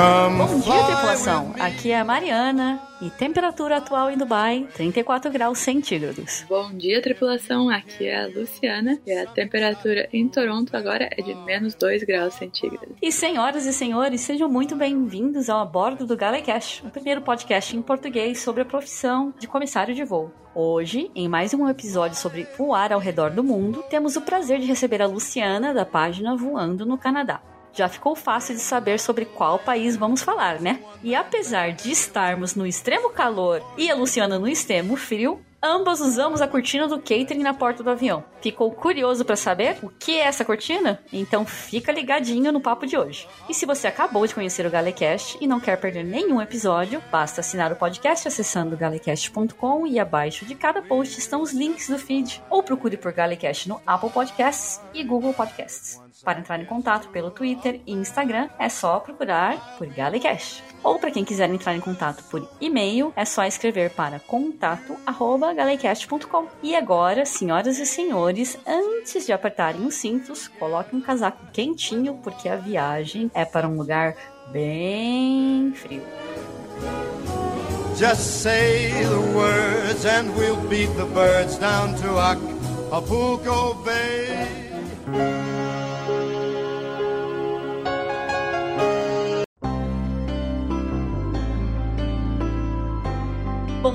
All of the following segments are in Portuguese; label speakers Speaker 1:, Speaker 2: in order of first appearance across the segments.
Speaker 1: Bom dia, tripulação. Aqui é a Mariana e temperatura atual em Dubai, 34 graus centígrados.
Speaker 2: Bom dia, tripulação. Aqui é a Luciana e a temperatura em Toronto agora é de menos 2 graus centígrados.
Speaker 1: E senhoras e senhores, sejam muito bem-vindos ao A Bordo do Galecast, o primeiro podcast em português sobre a profissão de comissário de voo. Hoje, em mais um episódio sobre voar ao redor do mundo, temos o prazer de receber a Luciana da página Voando no Canadá já ficou fácil de saber sobre qual país vamos falar, né? E apesar de estarmos no extremo calor e a Luciana no extremo frio, ambas usamos a cortina do catering na porta do avião. Ficou curioso para saber o que é essa cortina? Então fica ligadinho no papo de hoje. E se você acabou de conhecer o Galecast e não quer perder nenhum episódio, basta assinar o podcast acessando galecast.com e abaixo de cada post estão os links do feed. Ou procure por Galecast no Apple Podcasts e Google Podcasts. Para entrar em contato pelo Twitter e Instagram, é só procurar por Galecast. Ou para quem quiser entrar em contato por e-mail, é só escrever para contato@galecast.com. E agora, senhoras e senhores, antes de apertarem os cintos, coloquem um casaco quentinho porque a viagem é para um lugar bem frio. Just say the words and we'll beat the birds down to Acapulco Bay.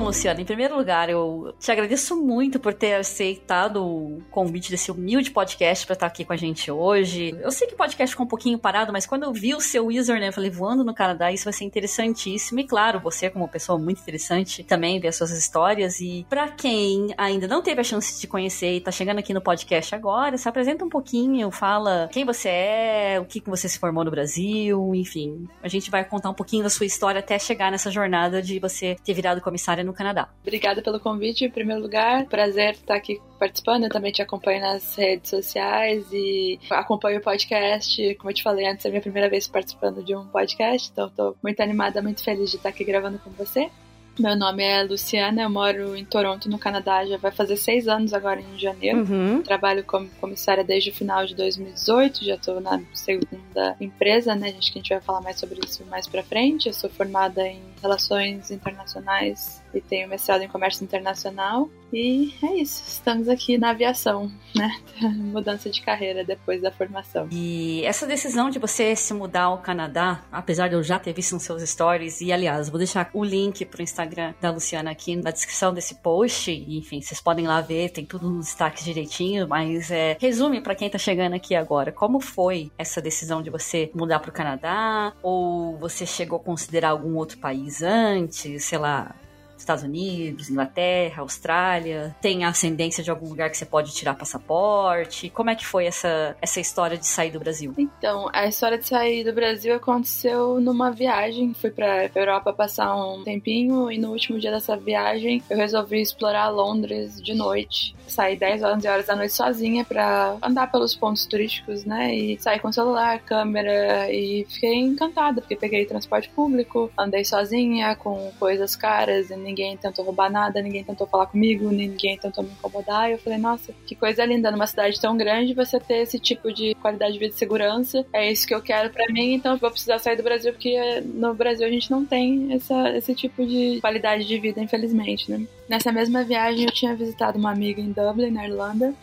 Speaker 1: Luciana, em primeiro lugar, eu te agradeço muito por ter aceitado o convite desse humilde podcast para estar aqui com a gente hoje. Eu sei que o podcast ficou um pouquinho parado, mas quando eu vi o seu username, eu falei, voando no Canadá, isso vai ser interessantíssimo. E claro, você, como pessoa muito interessante, também ver as suas histórias. E para quem ainda não teve a chance de conhecer e tá chegando aqui no podcast agora, se apresenta um pouquinho, fala quem você é, o que você se formou no Brasil, enfim. A gente vai contar um pouquinho da sua história até chegar nessa jornada de você ter virado comissário no Canadá.
Speaker 2: Obrigada pelo convite, em primeiro lugar. Prazer estar aqui participando. Eu também te acompanho nas redes sociais e acompanho o podcast. Como eu te falei antes, é a minha primeira vez participando de um podcast, então estou muito animada, muito feliz de estar aqui gravando com você. Meu nome é Luciana, eu moro em Toronto, no Canadá, já vai fazer seis anos agora em janeiro. Uhum. Trabalho como comissária desde o final de 2018, já estou na segunda empresa, né? Acho que a gente vai falar mais sobre isso mais pra frente. Eu sou formada em Relações Internacionais e tenho mestrado em Comércio Internacional. E é isso, estamos aqui na aviação, né? Mudança de carreira depois da formação.
Speaker 1: E essa decisão de você se mudar ao Canadá, apesar de eu já ter visto nos seus stories, e aliás, vou deixar o link pro Instagram da Luciana aqui na descrição desse post, e, enfim, vocês podem lá ver, tem tudo nos destaques direitinho, mas é, resume para quem tá chegando aqui agora, como foi essa decisão de você mudar pro Canadá? Ou você chegou a considerar algum outro país antes, sei lá, Estados Unidos, Inglaterra, Austrália? Tem a ascendência de algum lugar que você pode tirar passaporte? Como é que foi essa, essa história de sair do Brasil?
Speaker 2: Então, a história de sair do Brasil aconteceu numa viagem. Fui pra Europa passar um tempinho e no último dia dessa viagem eu resolvi explorar Londres de noite. Saí 10 horas, 11 horas da noite sozinha pra andar pelos pontos turísticos, né? E sair com celular, câmera e fiquei encantada porque peguei transporte público, andei sozinha com coisas caras e ninguém tentou roubar nada, ninguém tentou falar comigo, ninguém tentou me incomodar. E eu falei, nossa, que coisa linda, numa cidade tão grande você ter esse tipo de qualidade de vida e segurança. É isso que eu quero para mim, então eu vou precisar sair do Brasil, porque no Brasil a gente não tem essa, esse tipo de qualidade de vida, infelizmente, né? Nessa mesma viagem eu tinha visitado uma amiga em Dublin, na Irlanda,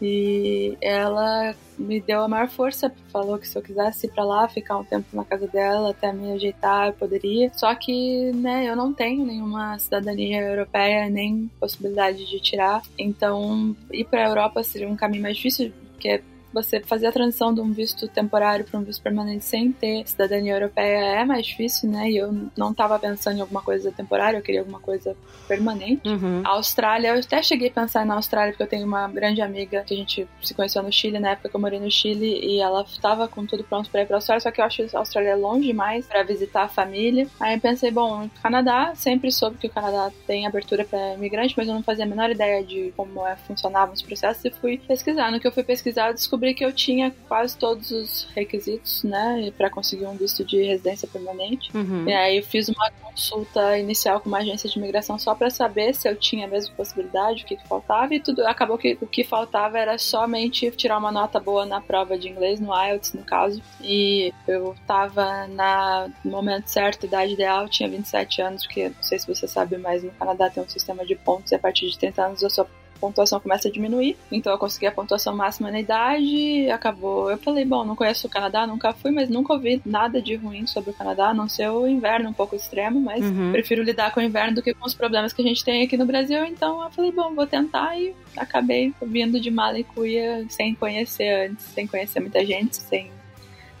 Speaker 2: e ela me deu a maior força, falou que se eu quisesse ir pra lá, ficar um tempo na casa dela, até me ajeitar, eu poderia. Só que, né, eu não tenho nenhuma cidadania europeia, nem possibilidade de tirar. Então, ir pra Europa seria um caminho mais difícil, porque você fazer a transição de um visto temporário para um visto permanente sem ter cidadania europeia é mais difícil, né? E eu não estava pensando em alguma coisa temporária, eu queria alguma coisa permanente. Uhum. A Austrália, eu até cheguei a pensar na Austrália, porque eu tenho uma grande amiga que a gente se conheceu no Chile, na época que eu morei no Chile, e ela estava com tudo pronto para ir para a Austrália, só que eu acho que a Austrália é longe demais para visitar a família. Aí eu pensei, bom, Canadá, sempre soube que o Canadá tem abertura para imigrante, mas eu não fazia a menor ideia de como é, funcionavam os processos e fui pesquisar. No que eu fui pesquisar, eu descobri descobri que eu tinha quase todos os requisitos, né, para conseguir um visto de residência permanente. Uhum. E aí eu fiz uma consulta inicial com uma agência de imigração só para saber se eu tinha a mesma possibilidade, o que, que faltava, e tudo acabou que o que faltava era somente tirar uma nota boa na prova de inglês, no IELTS, no caso. E eu tava na, no momento certo, idade ideal, tinha 27 anos, porque não sei se você sabe, mas no Canadá tem um sistema de pontos e a partir de 30 anos eu sou pontuação começa a diminuir. Então eu consegui a pontuação máxima na idade, acabou. Eu falei, bom, não conheço o Canadá, nunca fui, mas nunca ouvi nada de ruim sobre o Canadá, a não ser o inverno um pouco extremo, mas uhum. prefiro lidar com o inverno do que com os problemas que a gente tem aqui no Brasil. Então eu falei, bom, vou tentar e acabei vindo de mala e cuia sem conhecer antes, sem conhecer muita gente, sem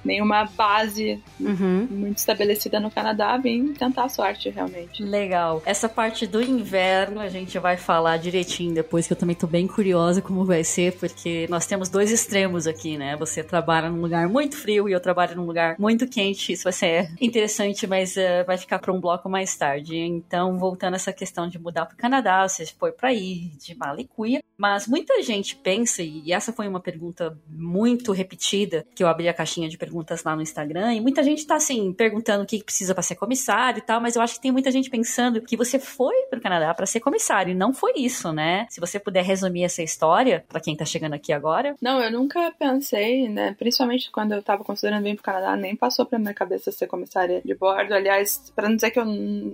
Speaker 2: nenhuma base uhum. muito estabelecida no Canadá, vim tentar a sorte, realmente.
Speaker 1: Legal. Essa parte do inverno a gente vai falar direitinho depois, que eu também tô bem curiosa como vai ser, porque nós temos dois extremos aqui, né? Você trabalha num lugar muito frio e eu trabalho num lugar muito quente. Isso vai ser interessante, mas uh, vai ficar para um bloco mais tarde. Então, voltando a essa questão de mudar para o Canadá, você foi para ir de Malicuia, mas muita gente pensa, e essa foi uma pergunta muito repetida, que eu abri a caixinha de perguntas perguntas lá no Instagram e muita gente tá assim perguntando o que precisa para ser comissário e tal, mas eu acho que tem muita gente pensando que você foi para o Canadá para ser comissário e não foi isso, né? Se você puder resumir essa história para quem tá chegando aqui agora.
Speaker 2: Não, eu nunca pensei, né? Principalmente quando eu tava considerando vir pro Canadá, nem passou pela minha cabeça ser comissária de bordo. Aliás, para não dizer que eu,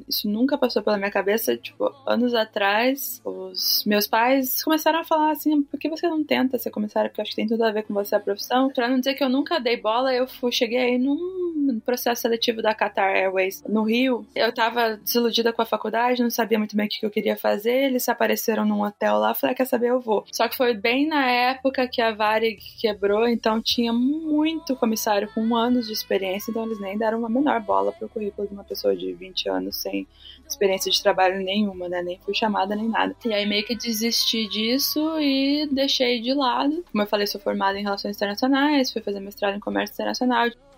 Speaker 2: isso nunca passou pela minha cabeça, tipo, anos atrás, os meus pais começaram a falar assim: por que você não tenta ser comissária? Porque acho que tem tudo a ver com você a profissão. Pra não dizer que eu nunca dei bola, eu fui, cheguei aí num processo seletivo da Qatar Airways no Rio. Eu tava desiludida com a faculdade, não sabia muito bem o que eu queria fazer. Eles apareceram num hotel lá, falei, ah, quer saber, eu vou. Só que foi bem na época que a Varig quebrou, então tinha muito comissário com anos de experiência, então eles nem deram uma menor bola pro currículo de uma pessoa de 20 anos sem experiência de trabalho nenhuma, né? Nem fui chamada nem nada. E aí meio que desisti disso e deixei de lado. Como eu falei, sou formada em relações internacionais, fui fazer mestrado em comércio internacional.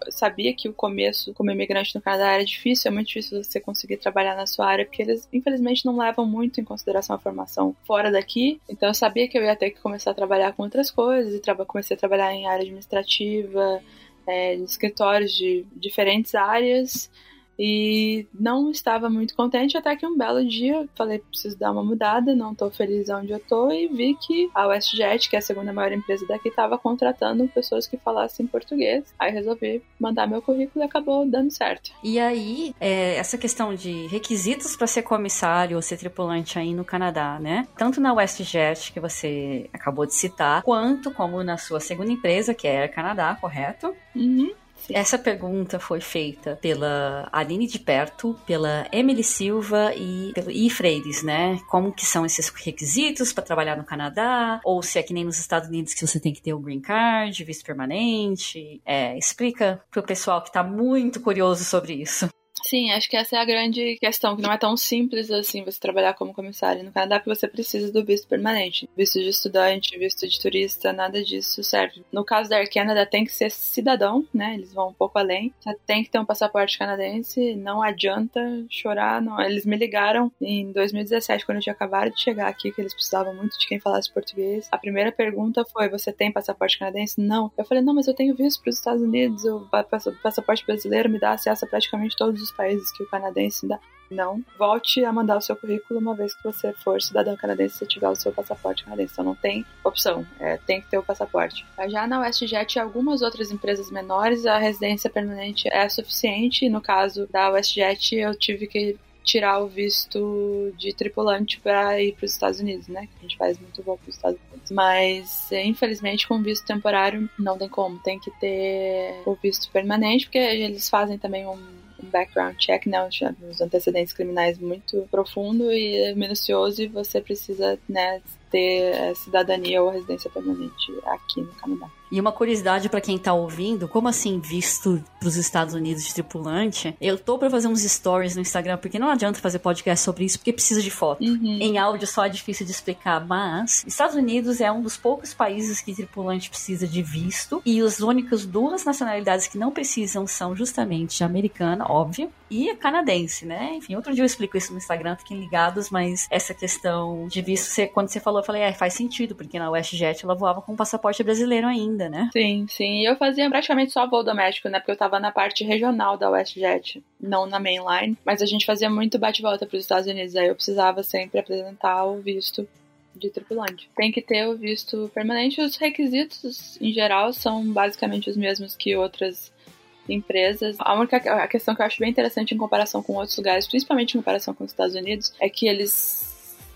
Speaker 2: Eu sabia que o começo como imigrante no Canadá era difícil, é muito difícil você conseguir trabalhar na sua área, porque eles infelizmente não levam muito em consideração a formação fora daqui. Então eu sabia que eu ia ter que começar a trabalhar com outras coisas e comecei a trabalhar em área administrativa, é, em escritórios de diferentes áreas e não estava muito contente até que um belo dia falei preciso dar uma mudada, não estou feliz onde eu estou e vi que a WestJet, que é a segunda maior empresa daqui, estava contratando pessoas que falassem português. Aí resolvi mandar meu currículo e acabou dando certo.
Speaker 1: E aí, é, essa questão de requisitos para ser comissário ou ser tripulante aí no Canadá, né? Tanto na WestJet que você acabou de citar, quanto como na sua segunda empresa, que é Air Canadá, correto?
Speaker 2: Uhum.
Speaker 1: Essa pergunta foi feita pela Aline de Perto, pela Emily Silva e pelo I Freires, né? Como que são esses requisitos para trabalhar no Canadá? Ou se é que nem nos Estados Unidos que você tem que ter o green card, visto permanente? É, explica pro pessoal que tá muito curioso sobre isso.
Speaker 2: Sim, acho que essa é a grande questão, que não é tão simples assim você trabalhar como comissário no Canadá, porque você precisa do visto permanente. Visto de estudante, visto de turista, nada disso serve. No caso da Air Canada, tem que ser cidadão, né? Eles vão um pouco além. Você tem que ter um passaporte canadense, não adianta chorar, não. Eles me ligaram em 2017, quando eu tinha acabado de chegar aqui, que eles precisavam muito de quem falasse português. A primeira pergunta foi: Você tem passaporte canadense? Não. Eu falei: Não, mas eu tenho visto para os Estados Unidos, o passaporte brasileiro me dá acesso a praticamente todos os países que o canadense. Não volte a mandar o seu currículo uma vez que você for cidadão canadense se tiver o seu passaporte canadense. Então não tem opção, é, tem que ter o passaporte. Já na WestJet e algumas outras empresas menores, a residência permanente é suficiente. No caso da WestJet, eu tive que tirar o visto de tripulante para ir para os Estados Unidos, né? A gente faz muito voo para os Estados Unidos. Mas, infelizmente, com visto temporário não tem como. Tem que ter o visto permanente, porque eles fazem também um background check, né, os antecedentes criminais muito profundo e minucioso e você precisa, né, ter cidadania ou residência permanente aqui no Canadá.
Speaker 1: E uma curiosidade para quem tá ouvindo, como assim visto pros Estados Unidos de tripulante? Eu tô para fazer uns stories no Instagram, porque não adianta fazer podcast sobre isso, porque precisa de foto. Uhum. Em áudio só é difícil de explicar, mas Estados Unidos é um dos poucos países que tripulante precisa de visto, e as únicas duas nacionalidades que não precisam são justamente a americana, óbvio, e a canadense, né? Enfim, outro dia eu explico isso no Instagram, fiquem ligados, mas essa questão de visto, você, quando você falou falei, é, faz sentido, porque na WestJet ela voava com passaporte brasileiro ainda, né?
Speaker 2: Sim, sim. E eu fazia praticamente só voo doméstico, né? Porque eu tava na parte regional da WestJet, não na mainline. Mas a gente fazia muito bate-volta para os Estados Unidos, aí eu precisava sempre apresentar o visto de tripulante. Tem que ter o visto permanente. Os requisitos, em geral, são basicamente os mesmos que outras empresas. A única a questão que eu acho bem interessante em comparação com outros lugares, principalmente em comparação com os Estados Unidos, é que eles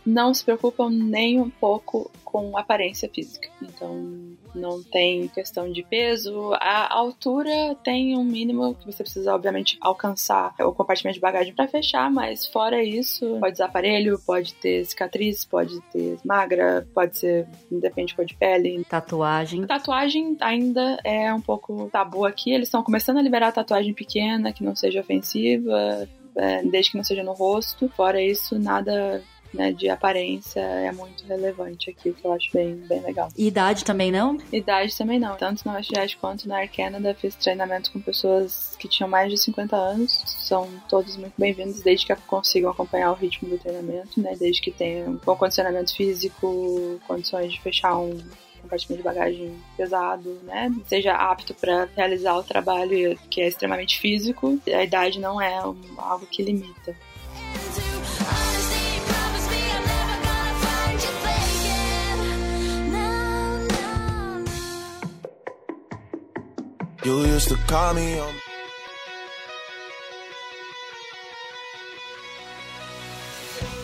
Speaker 2: não se preocupam nem um pouco com aparência física. Então, não tem questão de peso. A altura tem um mínimo que você precisa, obviamente, alcançar o compartimento de bagagem para fechar, mas fora isso, pode usar aparelho, pode ter cicatriz, pode ter magra, pode ser, depende de cor de pele.
Speaker 1: Tatuagem.
Speaker 2: Tatuagem ainda é um pouco tabu aqui. Eles estão começando a liberar tatuagem pequena, que não seja ofensiva, é, desde que não seja no rosto. Fora isso, nada né, de aparência é muito relevante aqui, o que eu acho bem, bem legal.
Speaker 1: E idade também não?
Speaker 2: Idade também não. Tanto na UFRJ quanto na Air Canada fiz treinamento com pessoas que tinham mais de 50 anos. São todos muito bem-vindos, desde que consigam acompanhar o ritmo do treinamento, né, desde que tenham bom condicionamento físico, condições de fechar um compartimento de bagagem pesado, né? Seja apto para realizar o trabalho que é extremamente físico. A idade não é algo que limita. You used to call me on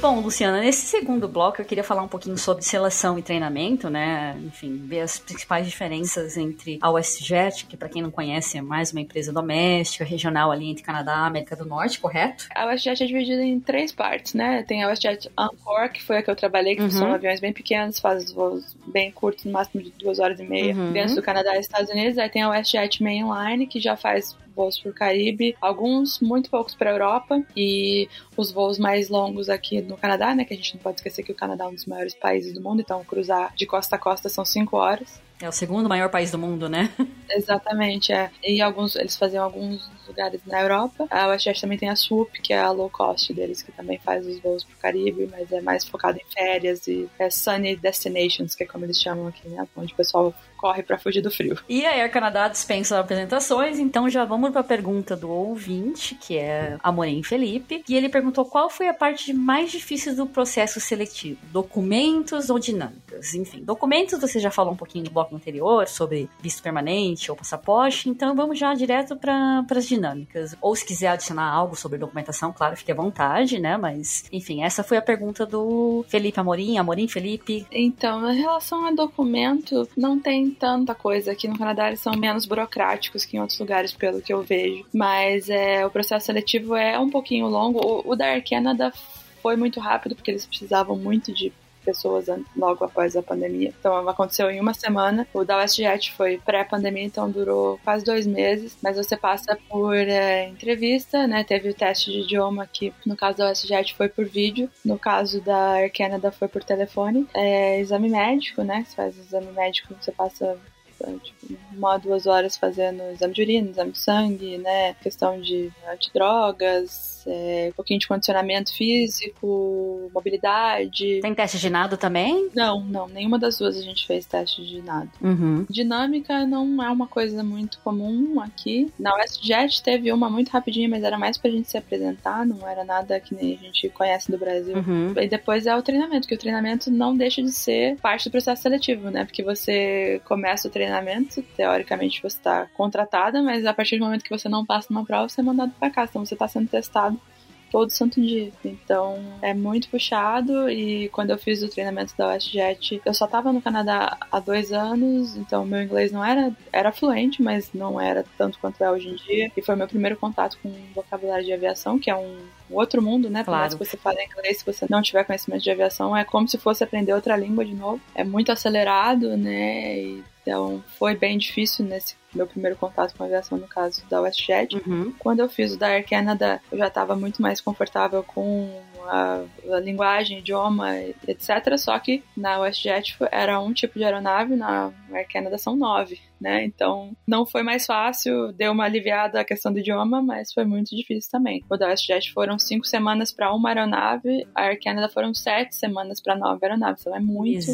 Speaker 1: Bom, Luciana, nesse segundo bloco eu queria falar um pouquinho sobre seleção e treinamento, né? Enfim, ver as principais diferenças entre a WestJet, que para quem não conhece é mais uma empresa doméstica, regional ali entre Canadá e América do Norte, correto?
Speaker 2: A WestJet é dividida em três partes, né? Tem a WestJet Encore, que foi a que eu trabalhei, que uhum. são aviões bem pequenos, faz voos bem curtos, no máximo de duas horas e meia, uhum. dentro do Canadá e Estados Unidos. Aí tem a WestJet Mainline, que já faz voos por Caribe, alguns muito poucos para Europa e os voos mais longos aqui no Canadá, né? Que a gente não pode esquecer que o Canadá é um dos maiores países do mundo, então cruzar de costa a costa são cinco horas.
Speaker 1: É o segundo maior país do mundo, né?
Speaker 2: Exatamente, é. E alguns, eles faziam alguns lugares na Europa. A WestJet também tem a Swoop, que é a low cost deles, que também faz os voos pro Caribe, mas é mais focado em férias e é sunny destinations, que é como eles chamam aqui, né? Onde o pessoal corre para fugir do frio.
Speaker 1: E a Air Canadá dispensa apresentações, então já vamos para a pergunta do ouvinte, que é Amorim Felipe, e ele perguntou qual foi a parte mais difícil do processo seletivo, documentos ou dinâmicas? Enfim, documentos você já falou um pouquinho no bloco anterior sobre visto permanente ou passaporte, então vamos já direto para as dinâmicas. Ou se quiser adicionar algo sobre documentação, claro, fique à vontade, né? Mas, enfim, essa foi a pergunta do Felipe Amorim, Amorim Felipe.
Speaker 2: Então, em relação a documento, não tem tanta coisa. Aqui no Canadá eles são menos burocráticos que em outros lugares, pelo que eu vejo. Mas é, o processo seletivo é um pouquinho longo. O, o da Air Canada foi muito rápido, porque eles precisavam muito de pessoas logo após a pandemia. Então aconteceu em uma semana. O da WestJet foi pré-pandemia, então durou quase dois meses. Mas você passa por é, entrevista, né? Teve o teste de idioma que no caso da WestJet foi por vídeo, no caso da Air Canada foi por telefone. É, exame médico, né? Você faz o exame médico, você passa tipo, uma duas horas fazendo exame de urina, exame de sangue, né? Questão de antidrogas, é, um pouquinho de condicionamento físico, mobilidade.
Speaker 1: Tem teste de nado também?
Speaker 2: Não, não. Nenhuma das duas a gente fez teste de nado.
Speaker 1: Uhum.
Speaker 2: Dinâmica não é uma coisa muito comum aqui. Na WestJet teve uma muito rapidinha, mas era mais pra gente se apresentar, não era nada que nem a gente conhece do Brasil.
Speaker 1: Uhum.
Speaker 2: E depois é o treinamento, que o treinamento não deixa de ser parte do processo seletivo, né? Porque você começa o treinamento, teoricamente você está contratada, mas a partir do momento que você não passa numa prova, você é mandado para casa. Então você está sendo testado todo santo dia. Então é muito puxado e quando eu fiz o treinamento da WestJet, eu só tava no Canadá há dois anos, então meu inglês não era, era fluente, mas não era tanto quanto é hoje em dia. E foi meu primeiro contato com o vocabulário de aviação, que é um outro mundo, né?
Speaker 1: Claro.
Speaker 2: Que você fale inglês, se você não tiver conhecimento de aviação, é como se fosse aprender outra língua de novo. É muito acelerado, né? Então foi bem difícil nesse meu primeiro contato com a aviação, no caso da WestJet.
Speaker 1: Uhum.
Speaker 2: Quando eu fiz o da Air Canada, eu já estava muito mais confortável com a, a, linguagem, idioma, etc. Só que na WestJet era um tipo de aeronave, na Air Canada são nove. né? Então não foi mais fácil, deu uma aliviada a questão do idioma, mas foi muito difícil também. O da WestJet foram cinco semanas para uma aeronave, a Air Canada foram sete semanas para nove aeronaves, então é muito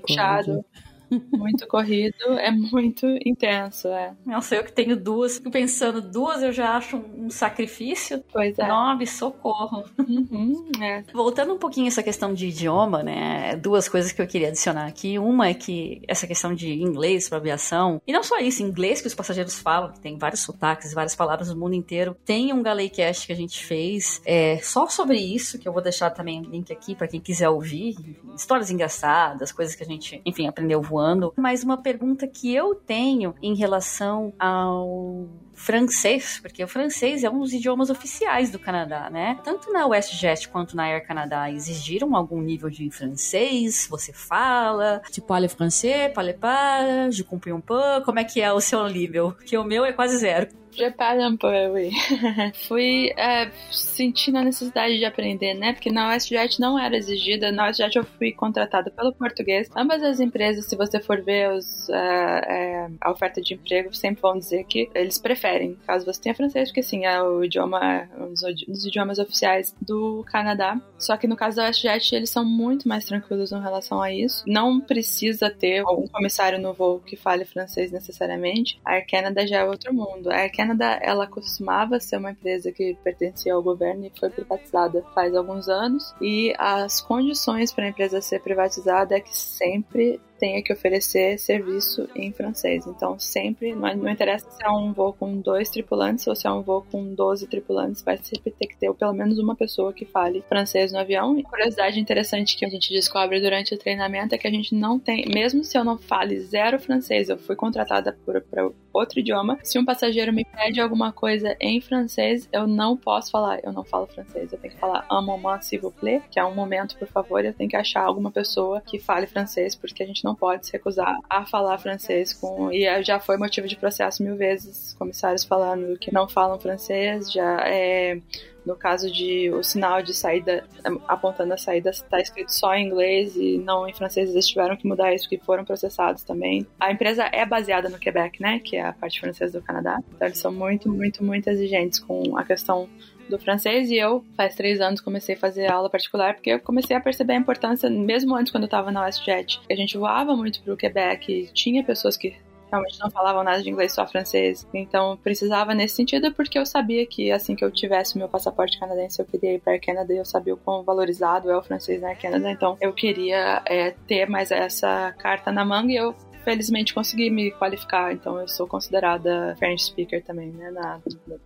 Speaker 2: puxado muito corrido, é muito intenso, é.
Speaker 1: Nossa, eu que tenho duas, fico pensando, duas eu já acho um sacrifício.
Speaker 2: Pois é.
Speaker 1: Nove, socorro.
Speaker 2: Uhum, é.
Speaker 1: Voltando um pouquinho essa questão de idioma, né? Duas coisas que eu queria adicionar aqui. Uma é que essa questão de inglês para aviação, e não só isso, inglês que os passageiros falam, que tem vários sotaques, várias palavras no mundo inteiro. Tem um Galecast que a gente fez é, só sobre isso, que eu vou deixar também o link aqui para quem quiser ouvir. Histórias engraçadas, coisas que a gente, enfim, aprendeu voando voando. Mas uma pergunta que eu tenho em relação ao francês, porque o francês é um dos idiomas oficiais do Canadá, né? Tanto na WestJet quanto na Air Canada exigiram algum nível de francês, você fala, tipo, parle français, parle pas, je comprends un peu, como é que é o seu nível? Que o meu é quase zero.
Speaker 2: Prepara um pouco, oui. Fui é, sentindo a necessidade de aprender, né? Porque na WestJet não era exigida. Na WestJet eu fui contratada pelo português. Ambas as empresas, se você for ver os, uh, a oferta de emprego, sempre vão dizer que eles preferem, caso você tenha francês, porque sim, é o idioma, um dos idiomas oficiais do Canadá. Só que no caso da WestJet, eles são muito mais tranquilos em relação a isso. Não precisa ter um comissário no voo que fale francês necessariamente. A Air Canada já é outro mundo. A Air Canada, ela costumava ser uma empresa que pertencia ao governo e foi privatizada faz alguns anos. E as condições para a empresa ser privatizada é que sempre tenha que oferecer serviço em francês. Então, sempre, não, não interessa se é um voo com dois tripulantes ou se é um voo com 12 tripulantes, vai sempre ter que ter pelo menos uma pessoa que fale francês no avião. E curiosidade interessante que a gente descobre durante o treinamento é que a gente não tem, mesmo se eu não fale zero francês, eu fui contratada por, por outro idioma, se um passageiro me pede alguma coisa em francês, eu não posso falar, eu não falo francês, eu tenho que falar un moment s'il vous plaît, que é um momento, por favor, eu tenho que achar alguma pessoa que fale francês, porque a gente não pode se recusar a falar francês com e já foi motivo de processo mil vezes, comissários falando que não falam francês, já é no caso de o sinal de saída apontando a saída está escrito só em inglês e não em francês, eles tiveram que mudar isso porque foram processados também. A empresa é baseada no Quebec, né, que é a parte francesa do Canadá. Então eles são muito, muito, muito exigentes com a questão do francês e eu, faz três anos, comecei a fazer aula particular porque eu comecei a perceber a importância, mesmo antes quando eu estava na WestJet, a gente voava muito para o Quebec e tinha pessoas que realmente não falavam nada de inglês, só francês. Então precisava nesse sentido porque eu sabia que assim que eu tivesse o meu passaporte canadense eu queria ir para a Canadá e eu sabia o quão valorizado é o francês na Canadá. Então eu queria é, ter mais essa carta na manga e eu felizmente consegui me qualificar, então eu sou considerada French speaker também, né, na,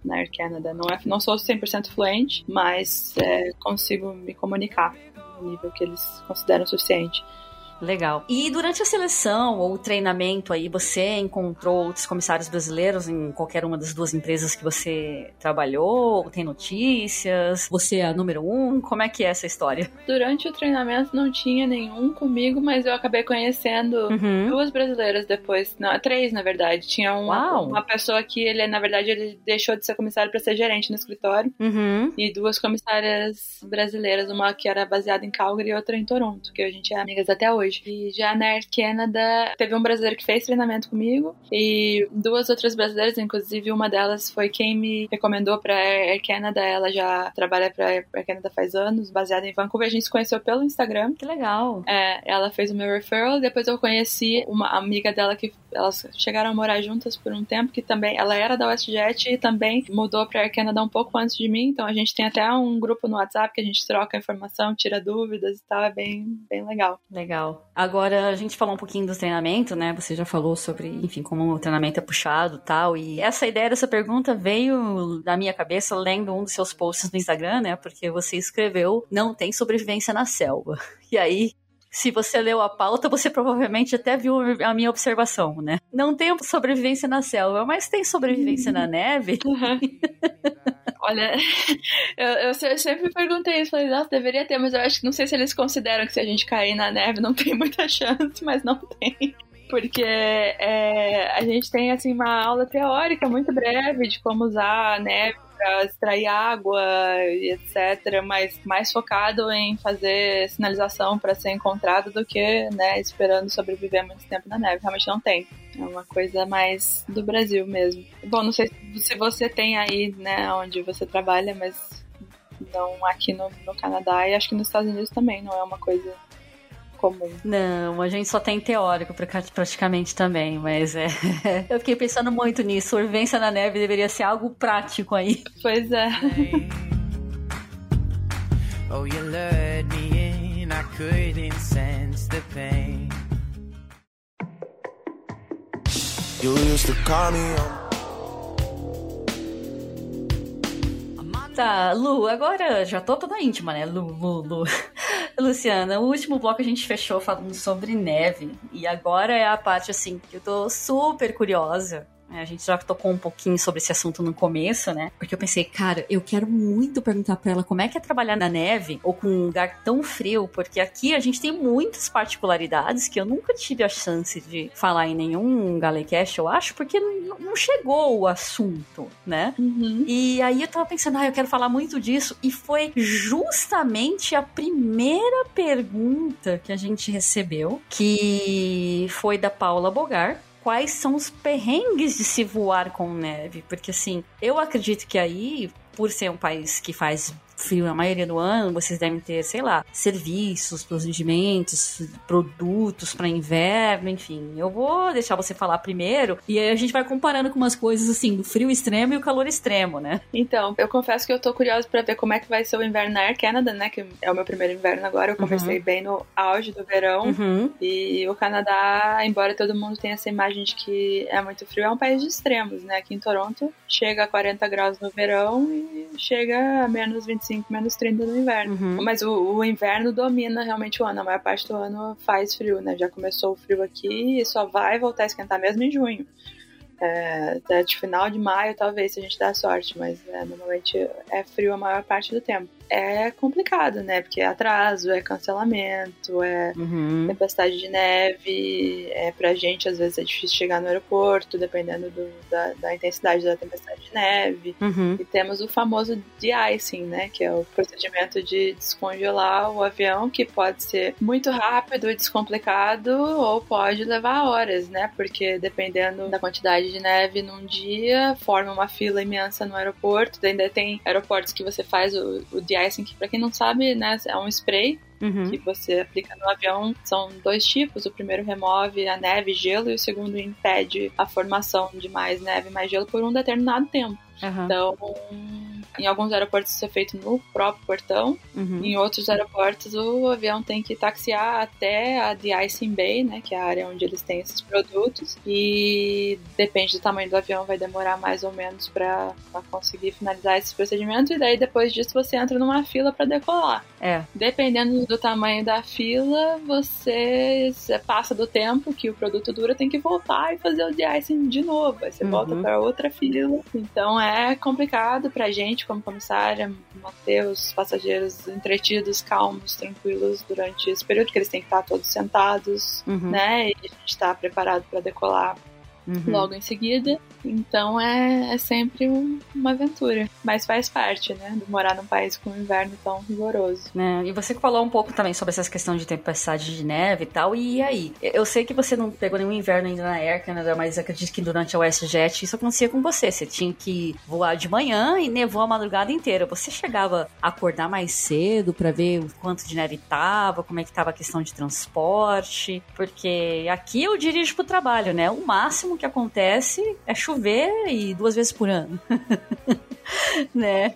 Speaker 2: na Air Canada. Não, é, não sou 100% fluente, mas é, consigo me comunicar no nível que eles consideram suficiente.
Speaker 1: Legal. E durante a seleção ou o treinamento aí, você encontrou outros comissários brasileiros em qualquer uma das duas empresas que você trabalhou? Tem notícias? Você é a número um? Como é que é essa história?
Speaker 2: Durante o treinamento não tinha nenhum comigo, mas eu acabei conhecendo uhum. duas brasileiras depois. Não, três, na verdade. Tinha uma, uma pessoa que ele, na verdade, ele deixou de ser comissário para ser gerente no escritório.
Speaker 1: Uhum.
Speaker 2: E duas comissárias brasileiras, uma que era baseada em Calgary e outra em Toronto, que a gente é amigas até hoje hoje. E já na Air Canada, teve um brasileiro que fez treinamento comigo e duas outras brasileiras, inclusive uma delas foi quem me recomendou para Air Canada. Ela já trabalha para Air Canada faz anos, baseada em Vancouver. A gente se conheceu pelo Instagram.
Speaker 1: Que legal.
Speaker 2: É, ela fez o meu referral. Depois eu conheci uma amiga dela que elas chegaram a morar juntas por um tempo, que também ela era da WestJet e também mudou para Air Canada um pouco antes de mim. Então a gente tem até um grupo no WhatsApp que a gente troca informação, tira dúvidas e tal. É bem, bem legal.
Speaker 1: Legal. Agora, a gente falou um pouquinho do treinamento, né? Você já falou sobre, enfim, como o treinamento é puxado tal. E essa ideia dessa pergunta veio da minha cabeça lendo um dos seus posts no Instagram, né? Porque você escreveu: não tem sobrevivência na selva. E aí, se você leu a pauta, você provavelmente até viu a minha observação, né? Não tem sobrevivência na selva, mas tem sobrevivência na neve.
Speaker 2: Uhum. Olha, eu, eu, sempre perguntei isso, falei, nossa, deveria ter, mas eu acho que não sei se eles consideram que se a gente cair na neve não tem muita chance, mas não tem porque é, a gente tem assim uma aula teórica muito breve de como usar a neve para extrair água e etc, mas mais focado em fazer sinalização para ser encontrado do que, né, esperando sobreviver muito tempo na neve. Realmente não tem. É uma coisa mais do Brasil mesmo. Bom, não sei se você tem aí, né, onde você trabalha, mas não aqui no, no Canadá e acho que nos Estados Unidos também não é uma coisa comum.
Speaker 1: Não, a gente só tem teórico praticamente também, mas é. Eu fiquei pensando muito nisso. Sorvência na neve deveria ser algo prático aí.
Speaker 2: Pois é.
Speaker 3: oh, you lured me in, I couldn't sense the pain.
Speaker 1: You used to call me on Tá, Lu, agora já tô toda íntima, né? Lu, Lu, Lu. Luciana, o último bloco a gente fechou falando sobre neve. E agora é a parte, assim, que eu tô super curiosa. É, a gente já tocou um pouquinho sobre esse assunto no começo, né? Porque eu pensei, cara, eu quero muito perguntar para ela como é que é trabalhar na neve ou com um lugar tão frio, porque aqui a gente tem muitas particularidades que eu nunca tive a chance de falar em nenhum Galecast, eu acho, porque não chegou o assunto, né? Uhum. E aí eu tava pensando, ah, eu quero falar muito disso, e foi justamente a primeira pergunta que a gente recebeu, que foi da Paula Bogar, quais são os perrengues de se voar com neve. Porque, assim, eu acredito que aí, por ser um país que faz frio na maioria do ano, vocês devem ter, sei lá, serviços, procedimentos, produtos para inverno, enfim. Eu vou deixar você falar primeiro e aí a gente vai comparando com umas coisas assim, do frio extremo e o calor extremo, né?
Speaker 2: Então, eu confesso que eu tô curiosa para ver como é que vai ser o inverno na Air Canada, né? Que é o meu primeiro inverno agora. Eu comecei uhum. bem no auge do verão. Uhum. E o Canadá, embora todo mundo tenha essa imagem de que é muito frio, é um país de extremos, né? Aqui em Toronto chega a 40 graus no verão e chega a menos 25 25, menos 30 no inverno. Uhum. Mas o, o, inverno domina realmente o ano. A maior parte do ano faz frio, né? Já começou o frio aqui e só vai voltar a esquentar mesmo em junho. É, até de final de maio, talvez, se a gente der sorte, mas é, normalmente é frio a maior parte do tempo é complicado, né? Porque é atraso, é cancelamento, é uhum. tempestade de neve, é pra gente às vezes é difícil chegar no aeroporto, dependendo do, da, da, intensidade da tempestade de neve. Uhum. E temos o famoso de-icing, né? Que é o procedimento de descongelar o avião, que pode ser muito rápido e descomplicado, ou pode levar horas, né? Porque dependendo da quantidade de neve num dia, forma uma fila imensa no aeroporto, ainda tem aeroportos que você faz o, o de assim, que para quem não sabe, né, é um spray uhum. que você aplica no avião. São dois tipos. O primeiro remove a neve e gelo e o segundo impede a formação de mais neve e mais gelo por um determinado tempo. Uhum. Então, em alguns aeroportos isso é feito no próprio portão, uhum. em outros aeroportos o avião tem que taxiar até a de-icing bay, né, que é a área onde eles têm esses produtos, e depende do tamanho do avião, vai demorar mais ou menos para conseguir finalizar esse procedimento, e daí depois disso você entra numa fila para decolar.
Speaker 1: É.
Speaker 2: Dependendo do tamanho da fila, você passa do tempo que o produto dura, tem que voltar e fazer o de-icing de novo, aí você uhum. volta para outra fila. Então é complicado pra gente como comissária, manter os passageiros entretidos, calmos, tranquilos durante esse período, que eles têm que estar todos sentados, uhum. né? E a gente está preparado para decolar uhum. logo em seguida. Então é, é sempre um, uma aventura. Mas faz parte, né? De morar num país com um inverno tão rigoroso.
Speaker 1: É, e você falou um pouco também sobre essas questões de tempestade de neve e tal. E aí? Eu sei que você não pegou nenhum inverno ainda na Air Canada, mas acredito que durante a WestJet isso acontecia com você. Você tinha que voar de manhã e nevou a madrugada inteira. Você chegava a acordar mais cedo para ver o quanto de neve tava, como é que tava a questão de transporte? Porque aqui eu dirijo pro trabalho, né? O máximo que acontece é chover e duas vezes por ano. né?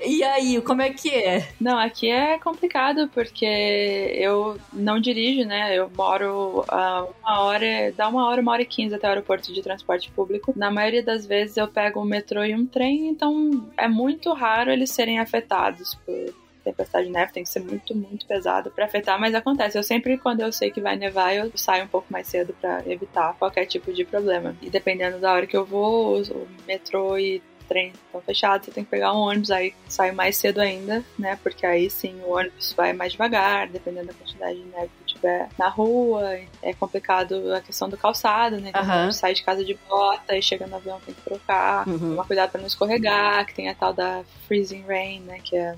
Speaker 1: E aí, como é que é?
Speaker 2: Não, aqui é complicado porque eu não dirijo, né? Eu moro uh, uma hora, dá uma hora, uma hora e quinze até o aeroporto de transporte público. Na maioria das vezes eu pego um metrô e um trem, então é muito raro eles serem afetados por, tempestade de neve tem que ser muito, muito pesado para afetar, mas acontece. Eu sempre, quando eu sei que vai nevar, eu saio um pouco mais cedo para evitar qualquer tipo de problema. E dependendo da hora que eu vou, o metrô e trem estão fechados, você tem que pegar um ônibus, aí sai mais cedo ainda, né? Porque aí sim o ônibus vai mais devagar, dependendo da quantidade de neve que tiver na rua. É complicado a questão do calçado, né? Uhum. sai de casa de bota e chega no avião tem que trocar. Uhum. Tomar cuidado para não escorregar, que tem a tal da freezing rain, né? Que é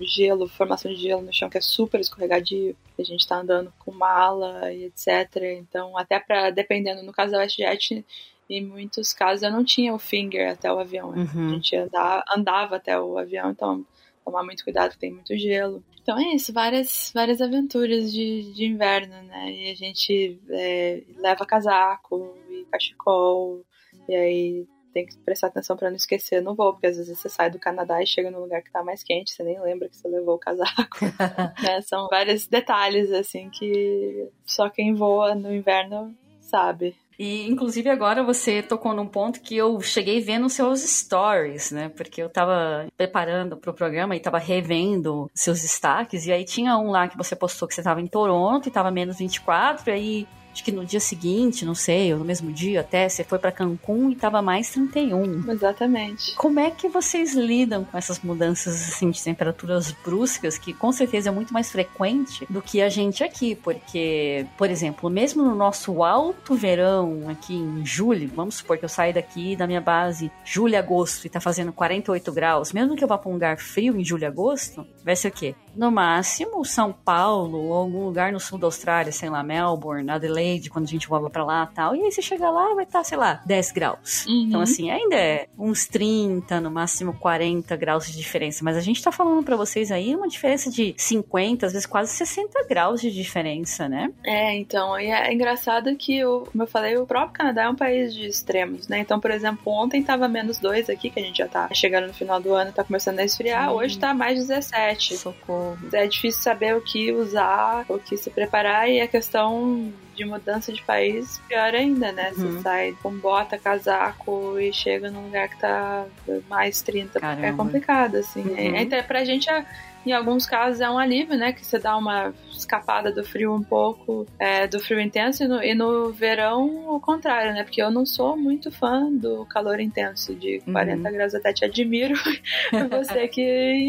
Speaker 2: gelo, formação de gelo no chão que é super escorregadio. A gente tá andando com mala e etc. Então, até para dependendo, no caso da WestJet, em muitos casos eu não tinha o finger até o avião. Né?
Speaker 1: Uhum.
Speaker 2: A gente andava, andava até o avião, então tomar muito cuidado, porque tem muito gelo. Então é isso, várias, várias aventuras de, de inverno, né? E a gente é, leva casaco e cachecol, e aí tem que prestar atenção para não esquecer no voo, porque às vezes você sai do Canadá e chega num lugar que tá mais quente, você nem lembra que você levou o casaco. né? São vários detalhes, assim, que só quem voa no inverno sabe.
Speaker 1: E, inclusive, agora você tocou num ponto que eu cheguei vendo seus stories, né? Porque eu tava preparando pro programa e tava revendo seus destaques. E aí tinha um lá que você postou que você tava em Toronto e tava menos 24. E aí acho que no dia seguinte, não sei, ou no mesmo dia até, você foi para Cancún e tava mais 31.
Speaker 2: Exatamente.
Speaker 1: Como é que vocês lidam com essas mudanças assim de temperaturas bruscas, que com certeza é muito mais frequente do que a gente aqui, porque, por exemplo, mesmo no nosso alto verão aqui em julho, vamos supor que eu saio daqui da minha base julho e agosto e tá fazendo 48 graus, mesmo que eu vá para um lugar frio em julho e agosto, vai ser o quê? No máximo São Paulo ou algum lugar no sul da Austrália, sei lá, Melbourne, Adelaide, quando a gente voava pra lá tal. E aí você chega lá vai estar, tá, sei lá, 10 graus.
Speaker 2: Uhum.
Speaker 1: Então, assim, ainda é uns 30, no máximo 40 graus de diferença. Mas a gente tá falando para vocês aí uma diferença de 50, às vezes quase 60 graus de diferença, né?
Speaker 2: É, então, e é engraçado que, o, como eu falei, o próprio Canadá é um país de extremos, né? Então, por exemplo, ontem tava menos 2 aqui, que a gente já tá chegando no final do ano, tá começando a esfriar.
Speaker 1: Sim.
Speaker 2: Hoje tá mais 17.
Speaker 1: Socorro.
Speaker 2: É difícil saber o que usar, o que se preparar, e a questão de mudança de país, pior ainda, né? Você
Speaker 1: Uhum.
Speaker 2: sai com bota, casaco e chega num lugar que tá mais 30.
Speaker 1: Caramba.
Speaker 2: É complicado, assim.
Speaker 1: Uhum.
Speaker 2: É, Até pra gente, é- em alguns casos, é um alívio, né? Que você dá uma escapada do frio um pouco, é, do frio intenso, e no, e no verão, o contrário, né? Porque eu não sou muito fã do calor intenso, de 40
Speaker 1: Uhum.
Speaker 2: graus, até te admiro. você que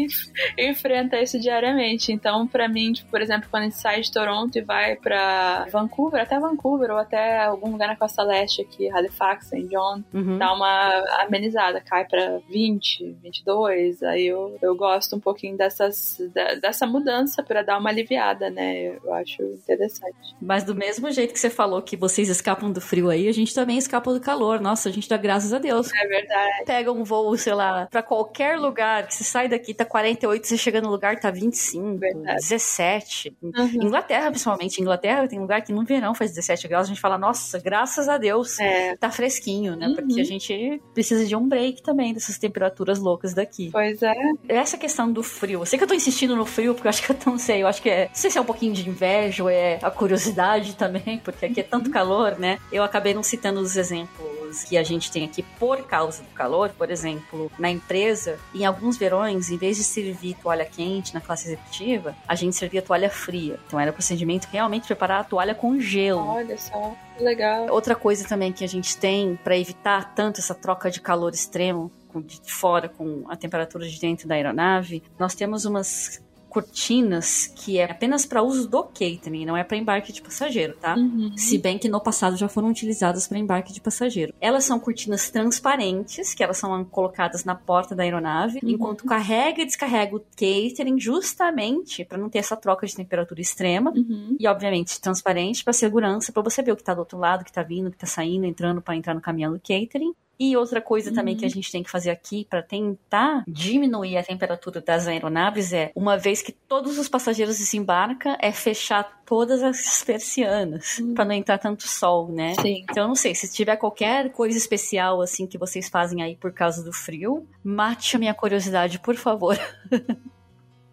Speaker 2: enf- enfrenta isso diariamente. Então, pra mim, tipo, por exemplo, quando a gente sai de Toronto e vai pra Vancouver, até Vancouver, ou até algum lugar na costa leste aqui, Halifax, St. John,
Speaker 1: Uhum.
Speaker 2: dá uma amenizada, cai pra 20, 22. Aí eu, eu gosto um pouquinho dessas, da- dessa mudança pra dar uma aliviada, né? Eu acho interessante.
Speaker 1: Mas do mesmo jeito que você falou que vocês escapam do frio aí, a gente também escapa do calor. Nossa, a gente dá graças a Deus.
Speaker 2: É verdade.
Speaker 1: Pega um voo, sei lá, pra qualquer lugar, que você sai daqui, tá 48, você chega no lugar, tá 25,
Speaker 2: Verdade.
Speaker 1: 17.
Speaker 2: Uhum.
Speaker 1: Inglaterra, principalmente. Inglaterra tem lugar que no verão faz 17 graus, a gente fala, nossa, graças a Deus.
Speaker 2: É,
Speaker 1: Tá fresquinho, né?
Speaker 2: Uhum.
Speaker 1: Porque a gente precisa de um break também dessas temperaturas loucas daqui.
Speaker 2: pois é.
Speaker 1: Essa questão do frio, eu sei que eu tô insistindo no frio, porque eu acho que eu não sei, eu acho que é, não sei se é um pouquinho de inveja ou é a curiosidade também, porque aqui é tanto calor, né? Eu acabei não citando os exemplos que a gente tem aqui por causa do calor, por exemplo, na empresa, em alguns verões, em vez de servir toalha quente na classe executiva, a gente servia toalha fria. Então era o procedimento realmente preparar a toalha com gelo.
Speaker 2: Olha só, que legal.
Speaker 1: Outra coisa também que a gente tem para evitar tanto essa troca de calor extremo de fora com a temperatura de dentro da aeronave, nós temos umas cortinas que é apenas para uso do catering, não é para embarque de passageiro, tá?
Speaker 2: Uhum.
Speaker 1: Se bem que no passado já foram utilizadas para embarque de passageiro. Elas são cortinas transparentes, que elas são colocadas na porta da aeronave,
Speaker 2: Uhum.
Speaker 1: enquanto carrega e descarrega o catering, justamente para não ter essa troca de temperatura extrema.
Speaker 2: Uhum.
Speaker 1: E, obviamente, transparente para segurança, para você ver o que tá do outro lado, o que tá vindo, o que tá saindo, entrando para entrar no caminhão do catering. E outra coisa também
Speaker 2: Uhum.
Speaker 1: que a gente tem que fazer aqui para tentar diminuir a temperatura das aeronaves é, uma vez que todos os passageiros desembarcam, é fechar todas as persianas
Speaker 2: Uhum.
Speaker 1: para não entrar tanto sol, né?
Speaker 2: Sim.
Speaker 1: Então, eu não sei, se tiver qualquer coisa especial assim que vocês fazem aí por causa do frio, mate a minha curiosidade, por favor.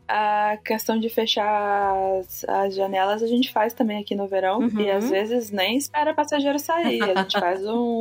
Speaker 2: A questão de fechar as, as janelas a gente faz também aqui no verão.
Speaker 1: Uhum.
Speaker 2: E às vezes nem espera passageiro sair. A gente faz um,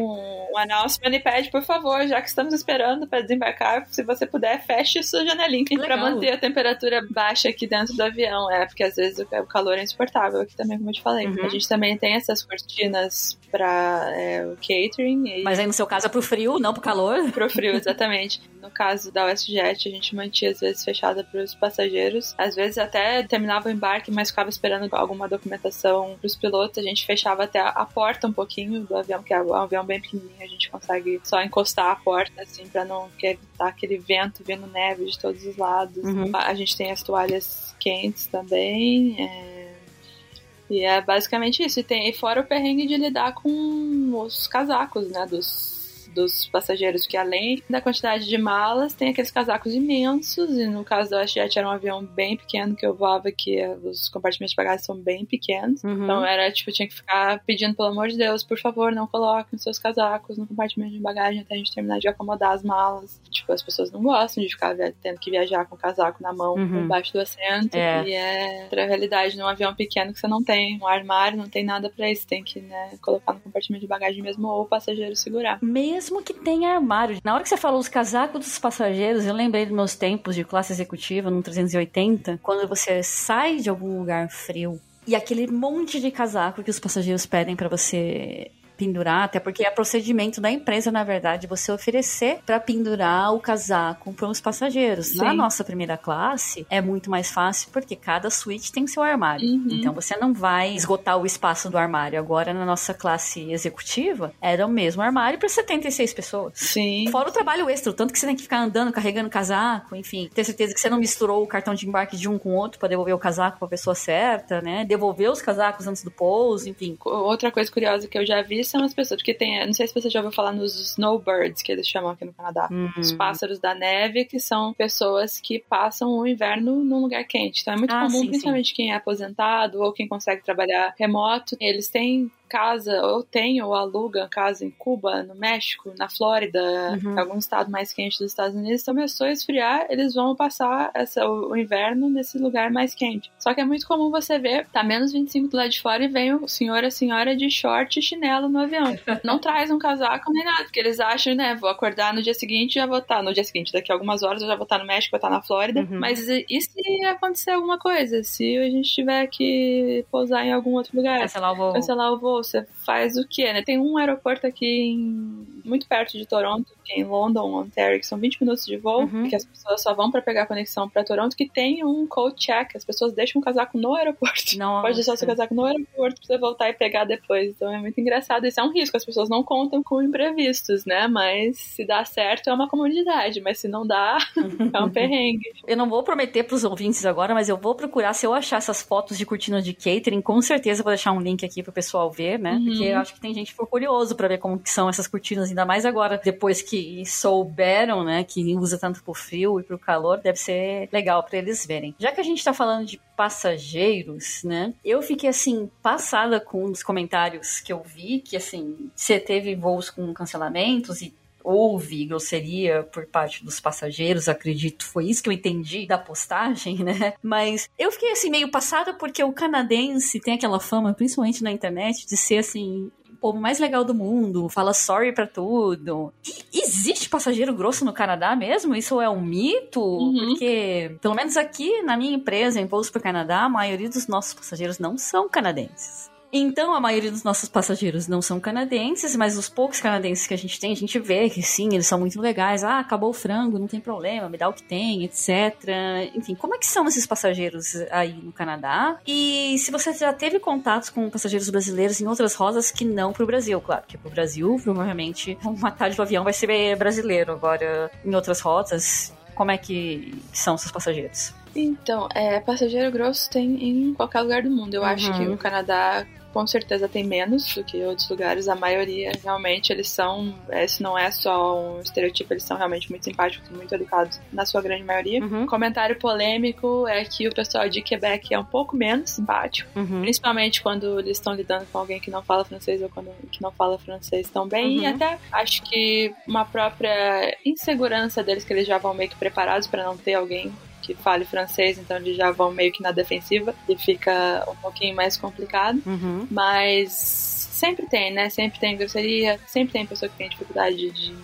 Speaker 2: um announcement e pede, por favor, já que estamos esperando para desembarcar, se você puder, feche sua janelinha para manter a temperatura baixa aqui dentro do avião. É, porque às vezes o, o calor é insuportável aqui também, como eu te falei.
Speaker 1: Uhum.
Speaker 2: A gente também tem essas cortinas para é, o catering. E...
Speaker 1: Mas aí no seu caso é pro frio, não pro calor?
Speaker 2: Pro frio, exatamente. no caso da WestJet, a gente mantinha às vezes fechada para os passageiros. Às vezes até terminava o embarque, mas ficava esperando alguma documentação para os pilotos. A gente fechava até a porta um pouquinho do avião, que é um avião bem pequenininho, a gente consegue só encostar a porta assim para não evitar aquele vento vindo neve de todos os lados. Uhum. A gente tem as toalhas quentes também. É e é basicamente isso. E, tem, e fora o perrengue de lidar com os casacos, né? Dos dos passageiros, que além da quantidade de malas, tem aqueles casacos imensos, e no caso do WestJet era um avião bem pequeno que eu voava, que os compartimentos de bagagem são bem pequenos, uhum. então era tipo, tinha que ficar pedindo pelo amor de Deus, por favor, não coloquem seus casacos no compartimento de bagagem até a gente terminar de acomodar as malas. Tipo, as pessoas não gostam de ficar tendo que viajar com o casaco na mão, uhum. embaixo do assento, é. e é outra realidade num avião pequeno que você não tem um armário, não tem nada para isso, tem que, né, colocar no compartimento de bagagem mesmo ou o passageiro segurar.
Speaker 1: Mesmo mesmo que tenha armário. Na hora que você falou os casacos dos passageiros, eu lembrei dos meus tempos de classe executiva no 380, quando você sai de algum lugar frio e aquele monte de casaco que os passageiros pedem para você pendurar, até porque é procedimento da empresa, na verdade, você oferecer para pendurar o casaco para os passageiros. Sim. Na nossa primeira classe, é muito mais fácil porque cada suíte tem seu armário. Uhum. Então você não vai esgotar o espaço do armário. Agora, na nossa classe executiva, era o mesmo armário para 76 pessoas.
Speaker 2: Sim.
Speaker 1: Fora o trabalho extra, tanto que você tem que ficar andando, carregando casaco, enfim, ter certeza que você não misturou o cartão de embarque de um com o outro para devolver o casaco para a pessoa certa, né? Devolver os casacos antes do pouso, enfim.
Speaker 2: Outra coisa curiosa que eu já vi são as pessoas, porque tem, não sei se você já ouviu falar nos snowbirds, que eles chamam aqui no Canadá, uhum. os pássaros da neve, que são pessoas que passam o inverno num lugar quente. Então é muito ah, comum, sim, principalmente sim. quem é aposentado ou quem consegue trabalhar remoto, eles têm casa, ou tem ou aluga casa em Cuba, no México, na Flórida, uhum. algum estado mais quente dos Estados Unidos, começou a esfriar, eles vão passar essa, o, inverno nesse lugar mais quente. Só que é muito comum você ver, tá menos 25 do lado de fora e vem o senhor e a senhora de short e chinelo no avião. Não traz um casaco nem nada, porque eles acham, né, vou acordar no dia seguinte já vou estar, tá, no dia seguinte, daqui a algumas horas eu já vou estar tá no México, vou estar tá na Flórida. Uhum. Mas e se acontecer alguma coisa? Se a gente tiver que pousar em algum outro lugar?
Speaker 1: Cancelar o voo.
Speaker 2: Cancelar o voo você faz o quê, né? Tem um aeroporto aqui em, muito perto de Toronto, que é em London, Ontario, que são 20 minutos de voo, uhum. que as pessoas só vão para pegar a conexão para Toronto, que tem um cold check, as pessoas deixam o casaco no aeroporto.
Speaker 1: Nossa.
Speaker 2: Pode deixar o seu casaco no aeroporto pra você voltar e pegar depois. Então é muito engraçado. Isso é um risco, as pessoas não contam com imprevistos, né? Mas se dá certo é uma comodidade, mas se não dá, é um perrengue.
Speaker 1: Eu não vou prometer pros ouvintes agora, mas eu vou procurar, se eu achar essas fotos de cortina de catering, com certeza vou deixar um link aqui pro pessoal ver, né? Uhum. Porque eu acho que tem gente que ficou curioso para ver como que são essas cortinas, ainda mais agora, depois que souberam, né, que usa tanto pro frio e pro calor, deve ser legal para eles verem. Já que a gente tá falando de passageiros, né, eu fiquei, assim, passada com os comentários que eu vi, que, assim, você teve voos com cancelamentos e houve grosseria por parte dos passageiros, acredito, foi isso que eu entendi da postagem, né? Mas eu fiquei assim meio passada porque o canadense tem aquela fama, principalmente na internet, de ser assim o povo mais legal do mundo, fala sorry para tudo. E existe passageiro grosso no Canadá mesmo? Isso é um mito? Uhum. Porque, pelo menos aqui na minha empresa, em voos para o Canadá, a maioria dos nossos passageiros não são canadenses. Então, a maioria dos nossos passageiros não são canadenses, mas os poucos canadenses que a gente tem, a gente vê que sim, eles são muito legais. Ah, acabou o frango, não tem problema, me dá o que tem, etc. Enfim, como é que são esses passageiros aí no Canadá? E se você já teve contatos com passageiros brasileiros em outras rotas que não pro Brasil, claro, que pro Brasil, provavelmente, uma tarde do avião vai ser brasileiro. Agora, em outras rotas, como é que são seus passageiros?
Speaker 2: Então, é, passageiro grosso tem em qualquer lugar do mundo. Eu uhum. acho que o Canadá com certeza tem menos do que outros lugares. A maioria, realmente, eles são. Esse não é só um estereotipo, eles são realmente muito simpáticos, muito educados, na sua grande maioria. Uhum. Comentário polêmico é que o pessoal de Quebec é um pouco menos simpático, uhum. principalmente quando eles estão lidando com alguém que não fala francês ou quando que não fala francês tão bem. Uhum. E até acho que uma própria insegurança deles, que eles já vão meio que preparados para não ter alguém que fale francês, então eles já vão meio que na defensiva e fica um pouquinho mais complicado. Uhum. Mas sempre tem, né? Sempre tem grosseria, sempre tem pessoa que tem dificuldade de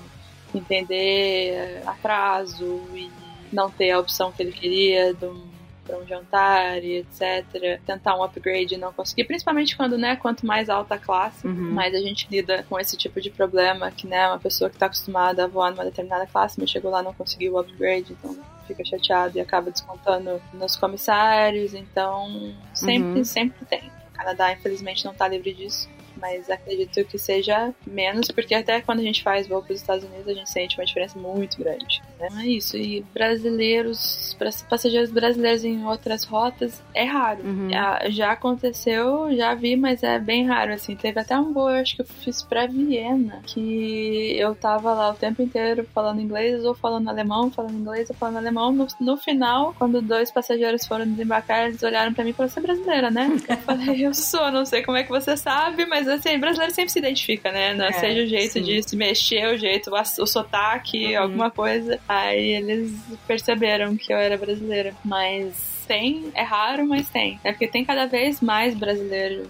Speaker 2: entender atraso e não ter a opção que ele queria de um para um jantar e etc. Tentar um upgrade e não conseguir, principalmente quando, né, quanto mais alta a classe,
Speaker 1: Uhum.
Speaker 2: mais a gente lida com esse tipo de problema, que, né, uma pessoa que está acostumada a voar numa determinada classe, mas chegou lá e não conseguiu o upgrade, então fica chateado e acaba descontando nos comissários, então sempre,
Speaker 1: Uhum.
Speaker 2: sempre tem. O Canadá, infelizmente, não está livre disso. Mas acredito que seja menos, porque até quando a gente faz voo para os Estados Unidos, a gente sente uma diferença muito grande. Né? É isso. E brasileiros, passageiros brasileiros em outras rotas, é raro.
Speaker 1: Uhum.
Speaker 2: Já, aconteceu, já vi, mas é bem raro, assim. Teve até um voo, eu acho que eu fiz pra Viena, que eu tava lá o tempo inteiro falando inglês, ou falando alemão, falando inglês, ou falando alemão. No, no final, quando dois passageiros foram desembarcar, eles olharam pra mim e falaram, você é brasileira, né? Eu falei, eu sou, não sei como é que você sabe, mas assim, brasileiro sempre se identifica, né? Não,
Speaker 1: É,
Speaker 2: seja o jeito
Speaker 1: sim.
Speaker 2: de se mexer, o jeito, o sotaque,
Speaker 1: Uhum.
Speaker 2: alguma coisa. Aí eles perceberam que eu era brasileira. Mas tem, é raro, mas tem. É porque tem cada vez mais brasileiros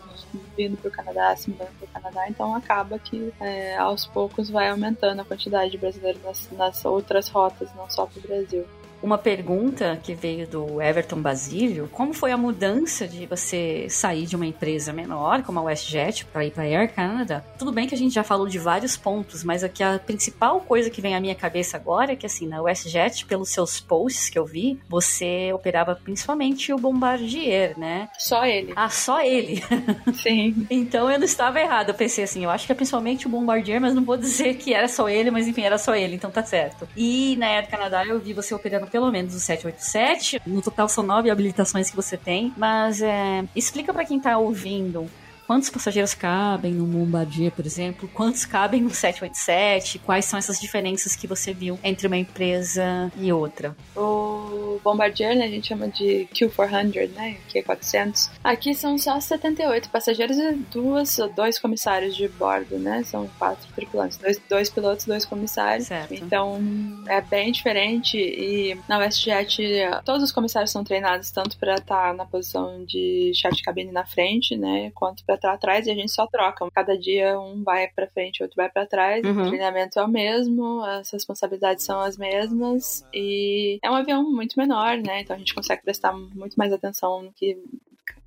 Speaker 2: vindo pro Canadá, se mudando pro Canadá, então acaba que é, aos poucos vai aumentando a quantidade de brasileiros nas, nas outras rotas, não só pro Brasil.
Speaker 1: Uma pergunta que veio do Everton Basílio: como foi a mudança de você sair de uma empresa menor, como a WestJet, para ir para Air Canada? Tudo bem que a gente já falou de vários pontos, mas aqui a principal coisa que vem à minha cabeça agora é que, assim, na WestJet, pelos seus posts que eu vi, você operava principalmente o Bombardier, né?
Speaker 2: Só ele.
Speaker 1: Ah, só ele.
Speaker 2: Sim.
Speaker 1: Então eu não estava errado. Eu pensei assim, eu acho que é principalmente o Bombardier, mas não vou dizer que era só ele, mas enfim, era só ele, então tá certo. E na Air Canadá eu vi você operando pelo menos o 787. No total são nove habilitações que você tem. Mas é, explica pra quem tá ouvindo. Quantos passageiros cabem no Bombardier, por exemplo? Quantos cabem no 787? Quais são essas diferenças que você viu entre uma empresa e outra?
Speaker 2: O Bombardier, né, a gente chama de Q400, né, Q400. Aqui são só 78 passageiros e duas, dois comissários de bordo, né, são quatro tripulantes, dois, dois pilotos, dois comissários.
Speaker 1: Certo.
Speaker 2: Então é bem diferente e na WestJet todos os comissários são treinados tanto para estar na posição de chefe de cabine na frente, né, quanto para estar atrás e a gente só troca. Cada dia um vai para frente, outro vai para trás.
Speaker 1: Uhum.
Speaker 2: O treinamento é o mesmo, as responsabilidades são as mesmas e é um avião muito menor, né? Então a gente consegue prestar muito mais atenção no que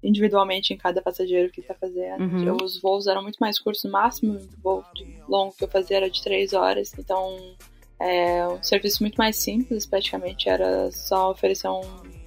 Speaker 2: individualmente em cada passageiro que está fazendo.
Speaker 1: Uhum.
Speaker 2: Os voos eram muito mais curtos, o máximo voo de longo que eu fazia era de três horas, então é um serviço muito mais simples, praticamente era só oferecer um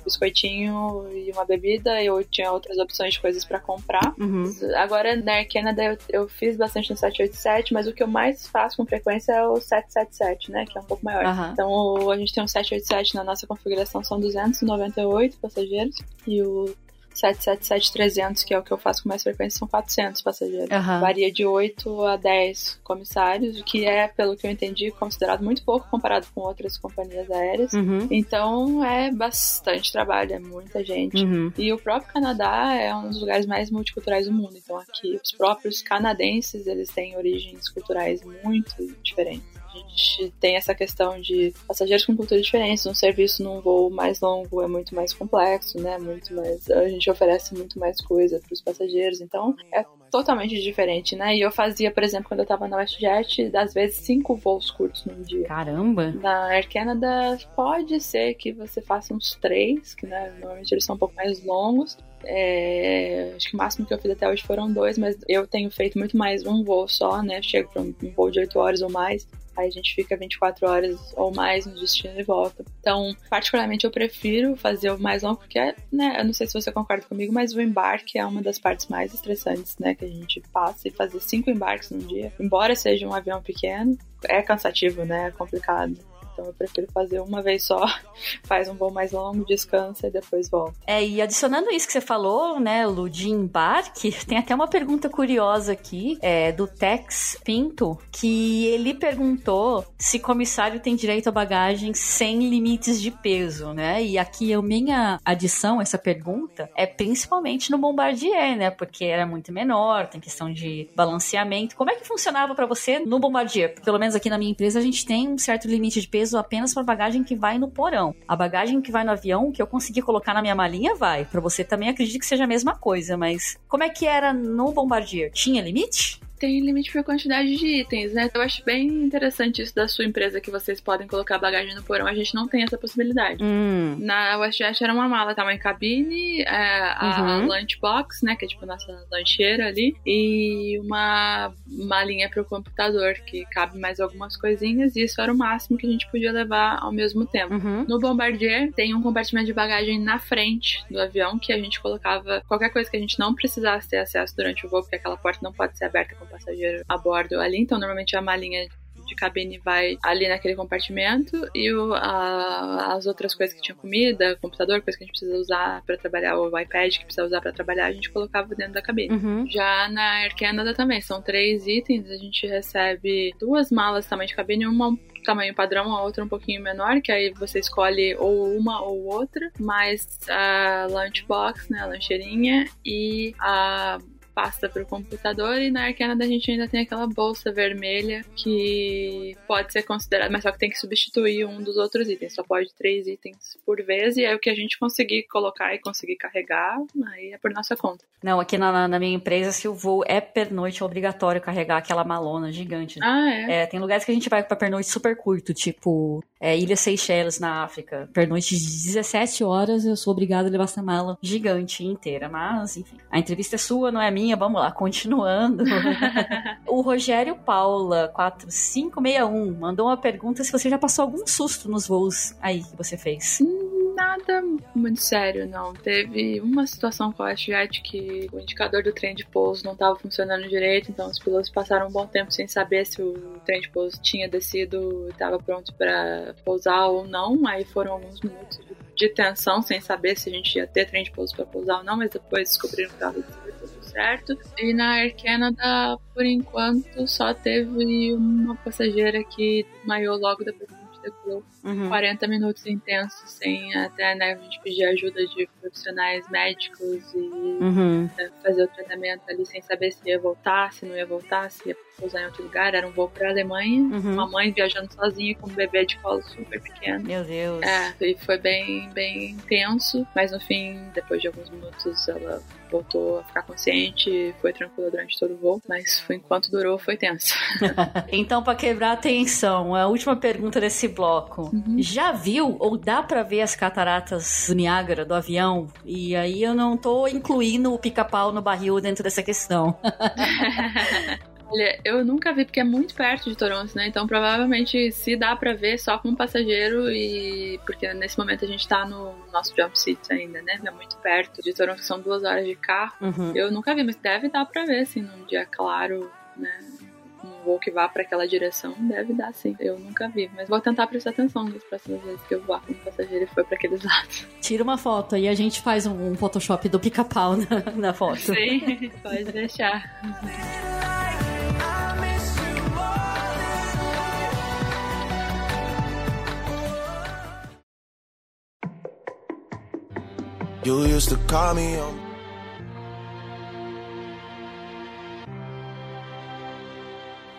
Speaker 2: biscoitinho e uma bebida, eu tinha outras opções de coisas para comprar.
Speaker 1: Uhum.
Speaker 2: Agora na Air Canada eu, eu fiz bastante no 787, mas o que eu mais faço com frequência é o 777, né, que é um pouco maior.
Speaker 1: Aham.
Speaker 2: Então a gente tem um 787 na nossa configuração, são 298 passageiros, e o 777-300, que é o que eu faço com mais frequência, são 400 passageiros.
Speaker 1: Aham.
Speaker 2: Varia de 8 a 10 comissários, o que é, pelo que eu entendi, considerado muito pouco comparado com outras companhias aéreas.
Speaker 1: Uhum.
Speaker 2: Então é bastante trabalho, é muita gente.
Speaker 1: Uhum.
Speaker 2: E o próprio Canadá é um dos lugares mais multiculturais do mundo. Então aqui os próprios canadenses, eles têm origens culturais muito diferentes. A gente tem essa questão de passageiros com cultura diferentes, um serviço num voo mais longo é muito mais complexo, né? Muito mais, a gente oferece muito mais coisa para os passageiros, então é totalmente diferente, né? E eu fazia, por exemplo, quando eu tava na WestJet, às vezes cinco voos curtos num dia.
Speaker 1: Caramba.
Speaker 2: Na Air Canada pode ser que você faça uns três, que né, normalmente eles são um pouco mais longos. É, acho que o máximo que eu fiz até hoje foram dois, mas eu tenho feito muito mais um voo só, né? Chego para um, voo de 8 horas ou mais. Aí a gente fica 24 horas ou mais no destino e volta. Então, particularmente, eu prefiro fazer o mais longo, porque, né, eu não sei se você concorda comigo, mas o embarque é uma das partes mais estressantes, né, que a gente passa. E fazer cinco embarques num dia, embora seja um avião pequeno, é cansativo, né, é complicado. Então eu prefiro fazer uma vez só, faz um voo mais longo, descansa e depois volta.
Speaker 1: É, e adicionando isso que você falou, né, Lu, de embarque, tem até uma pergunta curiosa aqui, é, do Tex Pinto, que ele perguntou se comissário tem direito a bagagem sem limites de peso, né? E aqui a minha adição a essa pergunta é principalmente no Bombardier, né? Porque era muito menor, tem questão de balanceamento. Como é que funcionava para você no Bombardier? Pelo menos aqui na minha empresa a gente tem um certo limite de peso apenas para bagagem que vai no porão. A bagagem que vai no avião, que eu consegui colocar na minha malinha, vai. Para você também acredito que seja a mesma coisa, mas como é que era no Bombardier? Tinha limite?
Speaker 2: Tem limite por quantidade de itens, né? Eu acho bem interessante isso da sua empresa que vocês podem colocar bagagem no porão. A gente não tem essa possibilidade.
Speaker 1: Hum.
Speaker 2: Na WestJet era uma mala tamanho cabine, é, a
Speaker 1: Uhum.
Speaker 2: lunchbox, né? Que é tipo a nossa lancheira ali, e uma malinha pro computador, que cabe mais algumas coisinhas, e isso era o máximo que a gente podia levar ao mesmo tempo.
Speaker 1: Uhum.
Speaker 2: No Bombardier tem um compartimento de bagagem na frente do avião que a gente colocava qualquer coisa que a gente não precisasse ter acesso durante o voo, porque aquela porta não pode ser aberta com o passageiro a bordo ali. Então, normalmente a malinha de cabine vai ali naquele compartimento e o- a- as outras coisas que tinha comida, computador, coisa que a gente precisa usar para trabalhar, o iPad que precisa usar para trabalhar, a gente colocava dentro da cabine.
Speaker 1: Uhum.
Speaker 2: Já na Air Canada também, são três itens, a gente recebe duas malas tamanho de cabine, uma um tamanho padrão, a outra um pouquinho menor, que aí você escolhe ou uma ou outra, mais a lunchbox, né, a lancheirinha e a pasta para o computador e na Air Canada a gente ainda tem aquela bolsa vermelha que pode ser considerada, mas só que tem que substituir um dos outros itens, só pode três itens por vez e aí o que a gente conseguir colocar e conseguir carregar, aí é por nossa conta.
Speaker 1: Não, aqui na, na minha empresa, se o voo é pernoite, é obrigatório carregar aquela malona gigante.
Speaker 2: Ah, é?
Speaker 1: É, tem lugares que a gente vai pra pernoite super curto, tipo é, Ilha Seychelles, na África. Pernoite de 17 horas, eu sou obrigada a levar essa mala gigante inteira. Mas, enfim, a entrevista é sua, não é minha. Vamos lá, continuando. o Rogério Paula, 4561, mandou uma pergunta se você já passou algum susto nos voos aí que você fez.
Speaker 2: Nada muito sério, não. Teve uma situação com a WestJet que o indicador do trem de pouso não estava funcionando direito, então os pilotos passaram um bom tempo sem saber se o trem de pouso tinha descido e estava pronto para pousar ou não. Aí foram alguns minutos de, tensão, sem saber se a gente ia ter trem de pouso para pousar ou não, mas depois descobriram que estava tudo certo. E na Air Canada, por enquanto, só teve uma passageira que desmaiou logo depois que a gente decolou.
Speaker 1: Uhum.
Speaker 2: 40 minutos intensos sem até né, a gente pedir ajuda de profissionais médicos e
Speaker 1: Uhum.
Speaker 2: fazer o tratamento ali sem saber se ia voltar, se não ia voltar, se ia pousar em outro lugar. Era um voo para Alemanha,
Speaker 1: Uhum.
Speaker 2: uma mãe viajando sozinha com um bebê de colo super pequeno.
Speaker 1: Meu Deus.
Speaker 2: É, e foi bem, bem intenso, mas no fim, depois de alguns minutos, ela voltou a ficar consciente, foi tranquila durante todo o voo, mas foi, enquanto durou foi tenso.
Speaker 1: Então, pra quebrar a tensão, a última pergunta desse bloco.
Speaker 2: Uhum.
Speaker 1: Já viu ou dá pra ver as cataratas do Niágara do avião? E aí eu não tô incluindo o pica-pau no barril dentro dessa questão.
Speaker 2: Olha, eu nunca vi porque é muito perto de Toronto, né? Então provavelmente se dá pra ver só com um passageiro e porque nesse momento a gente tá no nosso jump seat ainda, né? É muito perto de Toronto, são duas horas de carro.
Speaker 1: Uhum.
Speaker 2: Eu nunca vi, mas deve dar pra ver, assim, num dia claro, né? Um voo que vá pra aquela direção, deve dar sim. Eu nunca vi, mas vou tentar prestar atenção nas próximas vezes que eu voar com um passageiro e for pra aqueles lados.
Speaker 1: Tira uma foto aí a gente faz um, um Photoshop do pica-pau na, na foto.
Speaker 2: Sim, pode deixar.
Speaker 3: You
Speaker 4: used to call me on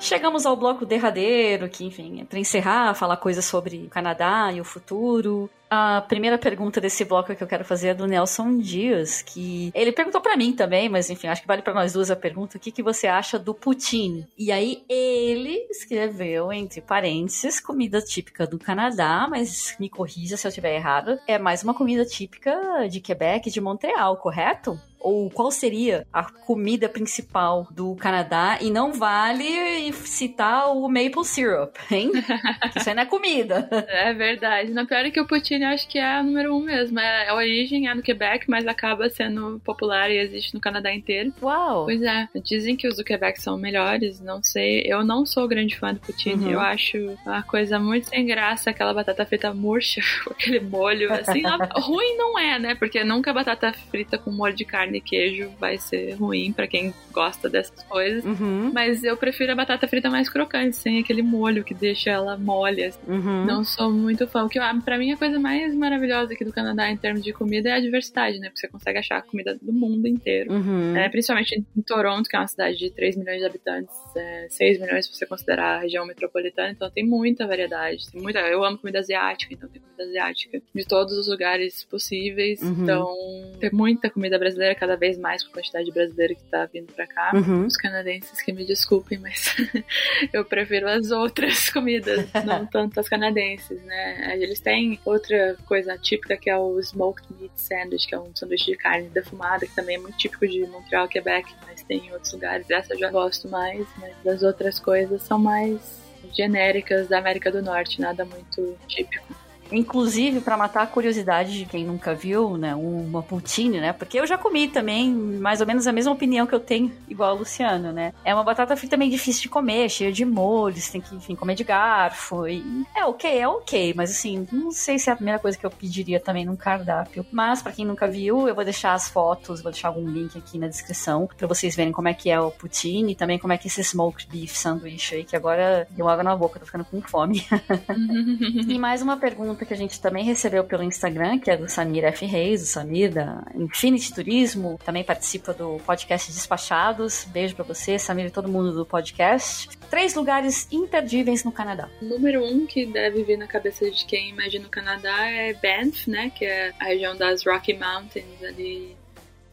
Speaker 1: Chegamos ao bloco derradeiro, que, enfim, é pra encerrar, falar coisas sobre o Canadá e o futuro. A primeira pergunta desse bloco que eu quero fazer é do Nelson Dias, que ele perguntou pra mim também, mas enfim, acho que vale pra nós duas a pergunta: o que, que você acha do Putin? E aí ele escreveu, entre parênteses, comida típica do Canadá, mas me corrija se eu estiver errada. É mais uma comida típica de Quebec de Montreal, correto? Ou qual seria a comida principal do Canadá? E não vale citar o maple syrup, hein? Isso aí não é comida.
Speaker 2: É verdade. Na pior é que o poutine eu acho que é a número um mesmo. É, a origem é no Quebec, mas acaba sendo popular e existe no Canadá inteiro.
Speaker 1: Uau!
Speaker 2: Pois é, dizem que os do Quebec são melhores, não sei. Eu não sou grande fã do poutine.
Speaker 1: Uhum.
Speaker 2: Eu acho uma coisa muito sem graça, aquela batata frita murcha, com aquele molho, assim. ruim não é, né? Porque nunca batata frita com molho de carne e queijo vai ser ruim pra quem gosta dessas coisas.
Speaker 1: Uhum,
Speaker 2: Mas eu prefiro a batata frita mais crocante, sem aquele molho que deixa ela mole, assim.
Speaker 1: uhum.
Speaker 2: Não sou muito fã. O que pra mim a coisa mais maravilhosa aqui do Canadá em termos de comida é a diversidade, né? Porque você consegue achar comida do mundo inteiro.
Speaker 1: Uhum.
Speaker 2: É, principalmente em Toronto, que é uma cidade de 3 milhões de habitantes, é, 6 milhões se você considerar a região metropolitana, então tem muita variedade. Tem muita, eu amo comida asiática, então tem comida asiática de todos os lugares possíveis.
Speaker 1: Uhum.
Speaker 2: Então tem muita comida brasileira. Cada vez mais com a quantidade de brasileiro que tá vindo pra cá.
Speaker 1: Uhum.
Speaker 2: Os canadenses que me desculpem, mas eu prefiro as outras comidas, não tanto as canadenses, né? Eles têm outra coisa típica que é o smoked meat sandwich, que é um sanduíche de carne defumada, que também é muito típico de Montreal, Quebec, mas tem em outros lugares. Essa eu já gosto mais, mas as outras coisas são mais genéricas da América do Norte, nada muito típico.
Speaker 1: Inclusive, para matar a curiosidade de quem nunca viu, né, uma poutine, né? Porque eu já comi também, mais ou menos a mesma opinião que eu tenho, igual o Luciano, né? É uma batata frita meio difícil de comer, cheia de molhos, tem que, enfim, comer de garfo. E é ok, é ok, mas assim, não sei se é a primeira coisa que eu pediria também num cardápio. Mas, para quem nunca viu, eu vou deixar as fotos, vou deixar algum link aqui na descrição para vocês verem como é que é o poutine e também como é que é esse smoked beef sanduíche aí, que agora deu água na boca, tô ficando com fome. e mais uma pergunta que a gente também recebeu pelo Instagram, que é do Samir F. Reis, o Samir da Infinity Turismo, também participa do podcast Despachados. Beijo para você, Samir e todo mundo do podcast. Três lugares imperdíveis no Canadá.
Speaker 2: Número um que deve vir na cabeça de quem imagina o Canadá é Banff, né? Que é a região das Rocky Mountains, ali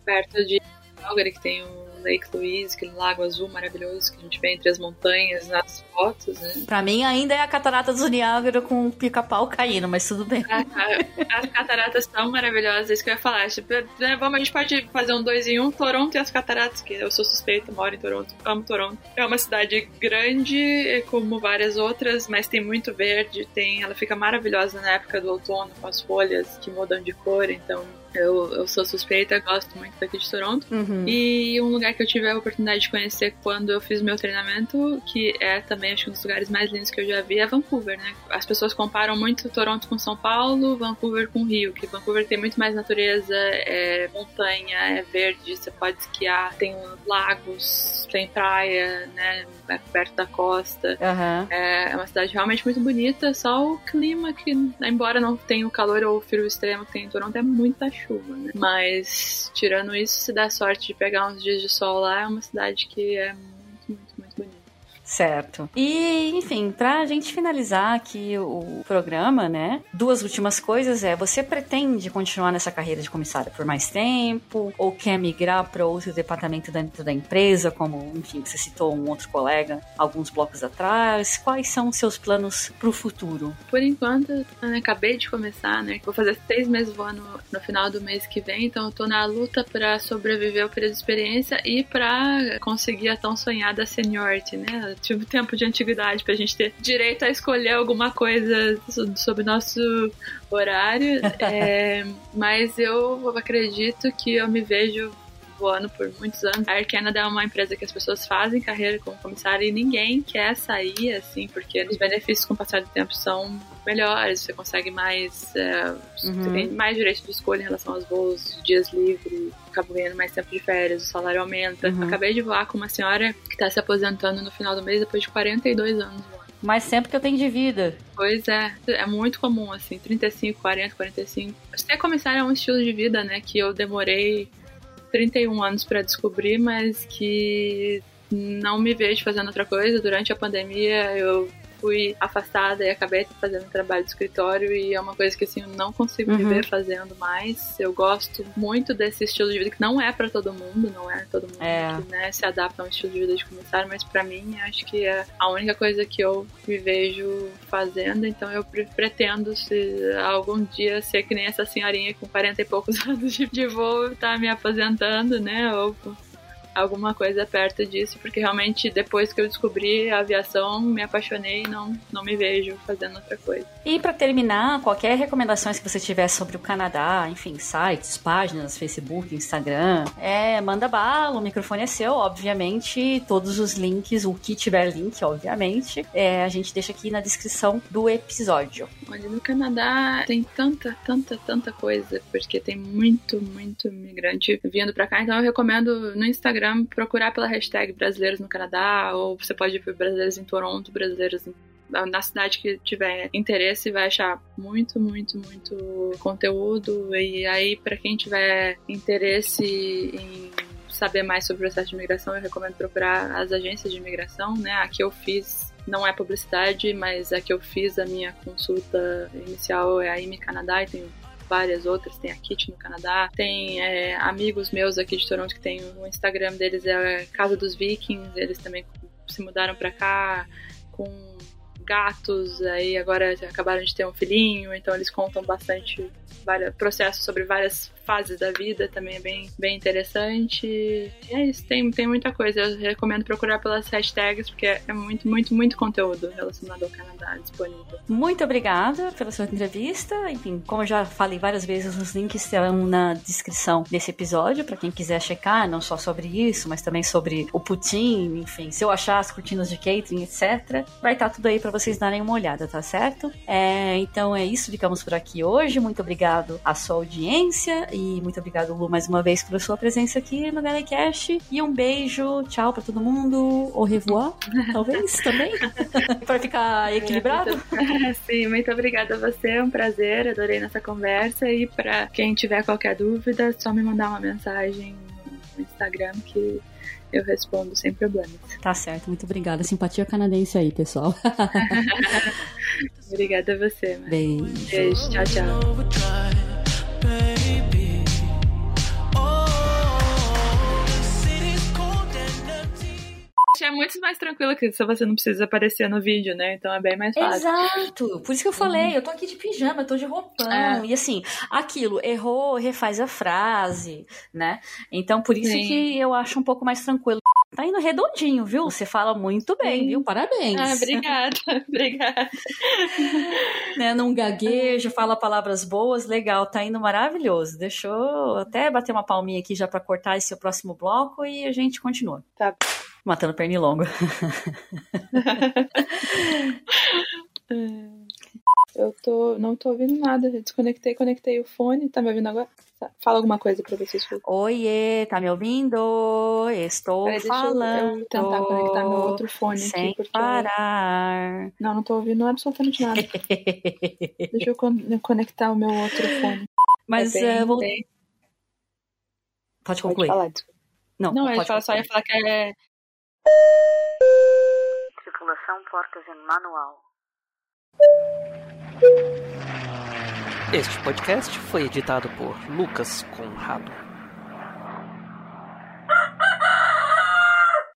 Speaker 2: perto de Calgary, que tem o Lake Louise, aquele lago azul maravilhoso que a gente vê entre as montanhas nas fotos, né?
Speaker 1: Pra mim ainda é a Catarata do Niágara com o pica-pau caindo, mas tudo bem.
Speaker 2: As cataratas são maravilhosas, isso que eu ia falar. Tipo, né, vamos, a gente pode fazer um dois em um, Toronto e as cataratas, que eu sou suspeita, moro em Toronto, amo Toronto. É uma cidade grande, como várias outras, mas tem muito verde, tem, ela fica maravilhosa na época do outono, com as folhas que mudam de cor, então eu, eu sou suspeita, gosto muito daqui de Toronto.
Speaker 1: Uhum.
Speaker 2: E um lugar que eu tive a oportunidade de conhecer quando eu fiz meu treinamento, que é também acho que um dos lugares mais lindos que eu já vi, é Vancouver, né? As pessoas comparam muito Toronto com São Paulo, Vancouver com Rio, que Vancouver tem muito mais natureza, é montanha, é verde, você pode esquiar, tem lagos, tem praia, né? É perto da costa.
Speaker 1: Uhum.
Speaker 2: É, é uma cidade realmente muito bonita, só o clima que, embora não tenha o calor ou o frio extremo que tem em Toronto, é muita chuva, né? Mas, tirando isso, se dá sorte de pegar uns dias de sol lá, é uma cidade que é muito, muito, muito bonita.
Speaker 1: Certo. E, enfim, pra gente finalizar aqui o programa, né? Duas últimas coisas é: você pretende continuar nessa carreira de comissária por mais tempo? Ou quer migrar para outro departamento dentro da empresa, como, enfim, você citou um outro colega alguns blocos atrás? Quais são os seus planos pro futuro?
Speaker 2: Por enquanto, eu acabei de começar, né? Vou fazer seis meses voando no final do mês que vem, então eu tô na luta para sobreviver ao período de experiência e para conseguir a tão sonhada seniority, né? Tipo, tempo de antiguidade pra gente ter direito a escolher alguma coisa sobre nosso horário. É, mas eu acredito que eu me vejo voando por muitos anos. A Air Canada é uma empresa que as pessoas fazem carreira como comissária e ninguém quer sair, assim, porque os benefícios com o passar do tempo são melhores, você consegue mais, é,
Speaker 1: Uhum.
Speaker 2: você tem mais direito de escolha em relação aos voos, dias livres, acaba ganhando mais tempo de férias, o salário aumenta.
Speaker 1: Uhum.
Speaker 2: Acabei de voar com uma senhora que tá se aposentando no final do mês depois de 42 anos voando.
Speaker 1: Mais tempo que eu tenho de vida.
Speaker 2: Pois é, é muito comum, assim, 35, 40, 45. Ser comissário é um estilo de vida, né, que eu demorei 31 anos pra descobrir, mas que não me vejo fazendo outra coisa. Durante a pandemia eu fui afastada e acabei fazendo trabalho de escritório e é uma coisa que assim eu não consigo
Speaker 1: Uhum.
Speaker 2: me ver fazendo mais. Eu gosto muito desse estilo de vida que não é pra todo mundo, não é todo mundo
Speaker 1: É.
Speaker 2: que né, se adapta a um estilo de vida de comissário, mas pra mim acho que é a única coisa que eu me vejo fazendo, então eu pre- pretendo se algum dia ser que nem essa senhorinha com 40 e poucos anos de, de voo tá me aposentando, né? Ou alguma coisa perto disso, porque realmente depois que eu descobri a aviação, me apaixonei e não, não me vejo fazendo outra coisa.
Speaker 1: E para terminar, qualquer recomendações que você tiver sobre o Canadá, enfim, sites, páginas, Facebook, Instagram, é, manda bala, o microfone é seu, obviamente, todos os links, o que tiver link, obviamente, é, a gente deixa aqui na descrição do episódio.
Speaker 2: Olha, no Canadá tem tanta, tanta, tanta coisa, porque tem muito, muito imigrante vindo pra cá, então eu recomendo no Instagram procurar pela hashtag brasileiros no Canadá, ou você pode ir por brasileiros em Toronto, brasileiros na cidade que tiver interesse vai achar muito, muito, muito conteúdo e aí para quem tiver interesse em saber mais sobre o processo de imigração, eu recomendo procurar as agências de imigração, né? A que eu fiz não é publicidade, mas a que eu fiz a minha consulta inicial é a IME Canadá e tem várias outras. Tem a Kit no Canadá, tem é, amigos meus aqui de Toronto que tem o Instagram deles é Casa dos Vikings, eles também se mudaram para cá com gatos, aí agora acabaram de ter um filhinho, então eles contam bastante vários processos sobre várias fases da vida, também é bem, bem interessante. E é isso, tem, tem muita coisa. Eu recomendo procurar pelas hashtags, porque é muito, muito, muito conteúdo relacionado ao Canadá disponível.
Speaker 1: Muito obrigada pela sua entrevista. Enfim, como eu já falei várias vezes, os links estão na descrição desse episódio, para quem quiser checar, não só sobre isso, mas também sobre o Putin, enfim, se eu achar as cortinas de catering, etc. Vai estar tudo aí para vocês darem uma olhada, tá certo? É, então é isso, ficamos por aqui hoje. Muito obrigado à sua audiência e muito obrigado, Lu, mais uma vez pela sua presença aqui no Galecast. E um beijo, tchau pra todo mundo. Au revoir, talvez também. para ficar equilibrado.
Speaker 2: Sim, muito obrigada a você. É um prazer. Adorei nossa conversa. E para quem tiver qualquer dúvida, só me mandar uma mensagem no Instagram que eu respondo sem problemas.
Speaker 1: Tá certo, muito obrigada. Simpatia canadense aí, pessoal.
Speaker 2: obrigada a você.
Speaker 1: Mãe. Beijo.
Speaker 2: Beijo, tchau, tchau. Muito mais tranquilo que se você não precisa aparecer no vídeo, né? Então é bem mais fácil.
Speaker 1: Exato. Por isso que eu falei, uhum. eu tô aqui de pijama, eu tô de roupão. É. E assim, aquilo, errou, refaz a frase, né? Então por isso Sim. que eu acho um pouco mais tranquilo. Tá indo redondinho, viu? Você fala muito bem, Sim. viu? Parabéns.
Speaker 2: Ah, obrigada, obrigada.
Speaker 1: né? Não gagueja, fala palavras boas, legal, tá indo maravilhoso. Deixa eu até bater uma palminha aqui já para cortar esse próximo bloco e a gente continua.
Speaker 2: Tá.
Speaker 1: Matando pernilongo.
Speaker 2: Eu tô, não tô ouvindo nada. Desconectei, conectei o fone. Tá me ouvindo agora? Tá. Fala alguma coisa pra ver se escuta.
Speaker 1: Oiê, tá me ouvindo? Estou Peraí, falando.
Speaker 2: Eu, eu tentar conectar meu outro fone
Speaker 1: sem
Speaker 2: aqui. Porque...
Speaker 1: parar.
Speaker 2: Não, não tô ouvindo absolutamente nada. deixa eu conectar o meu outro fone.
Speaker 1: Mas é bem, uh, vou... Pode concluir.
Speaker 2: Pode falar,
Speaker 1: não,
Speaker 2: não pode fala, só ia falar que é.
Speaker 1: Tripulação portas em manual.
Speaker 5: Este podcast foi editado por Lucas Conrado.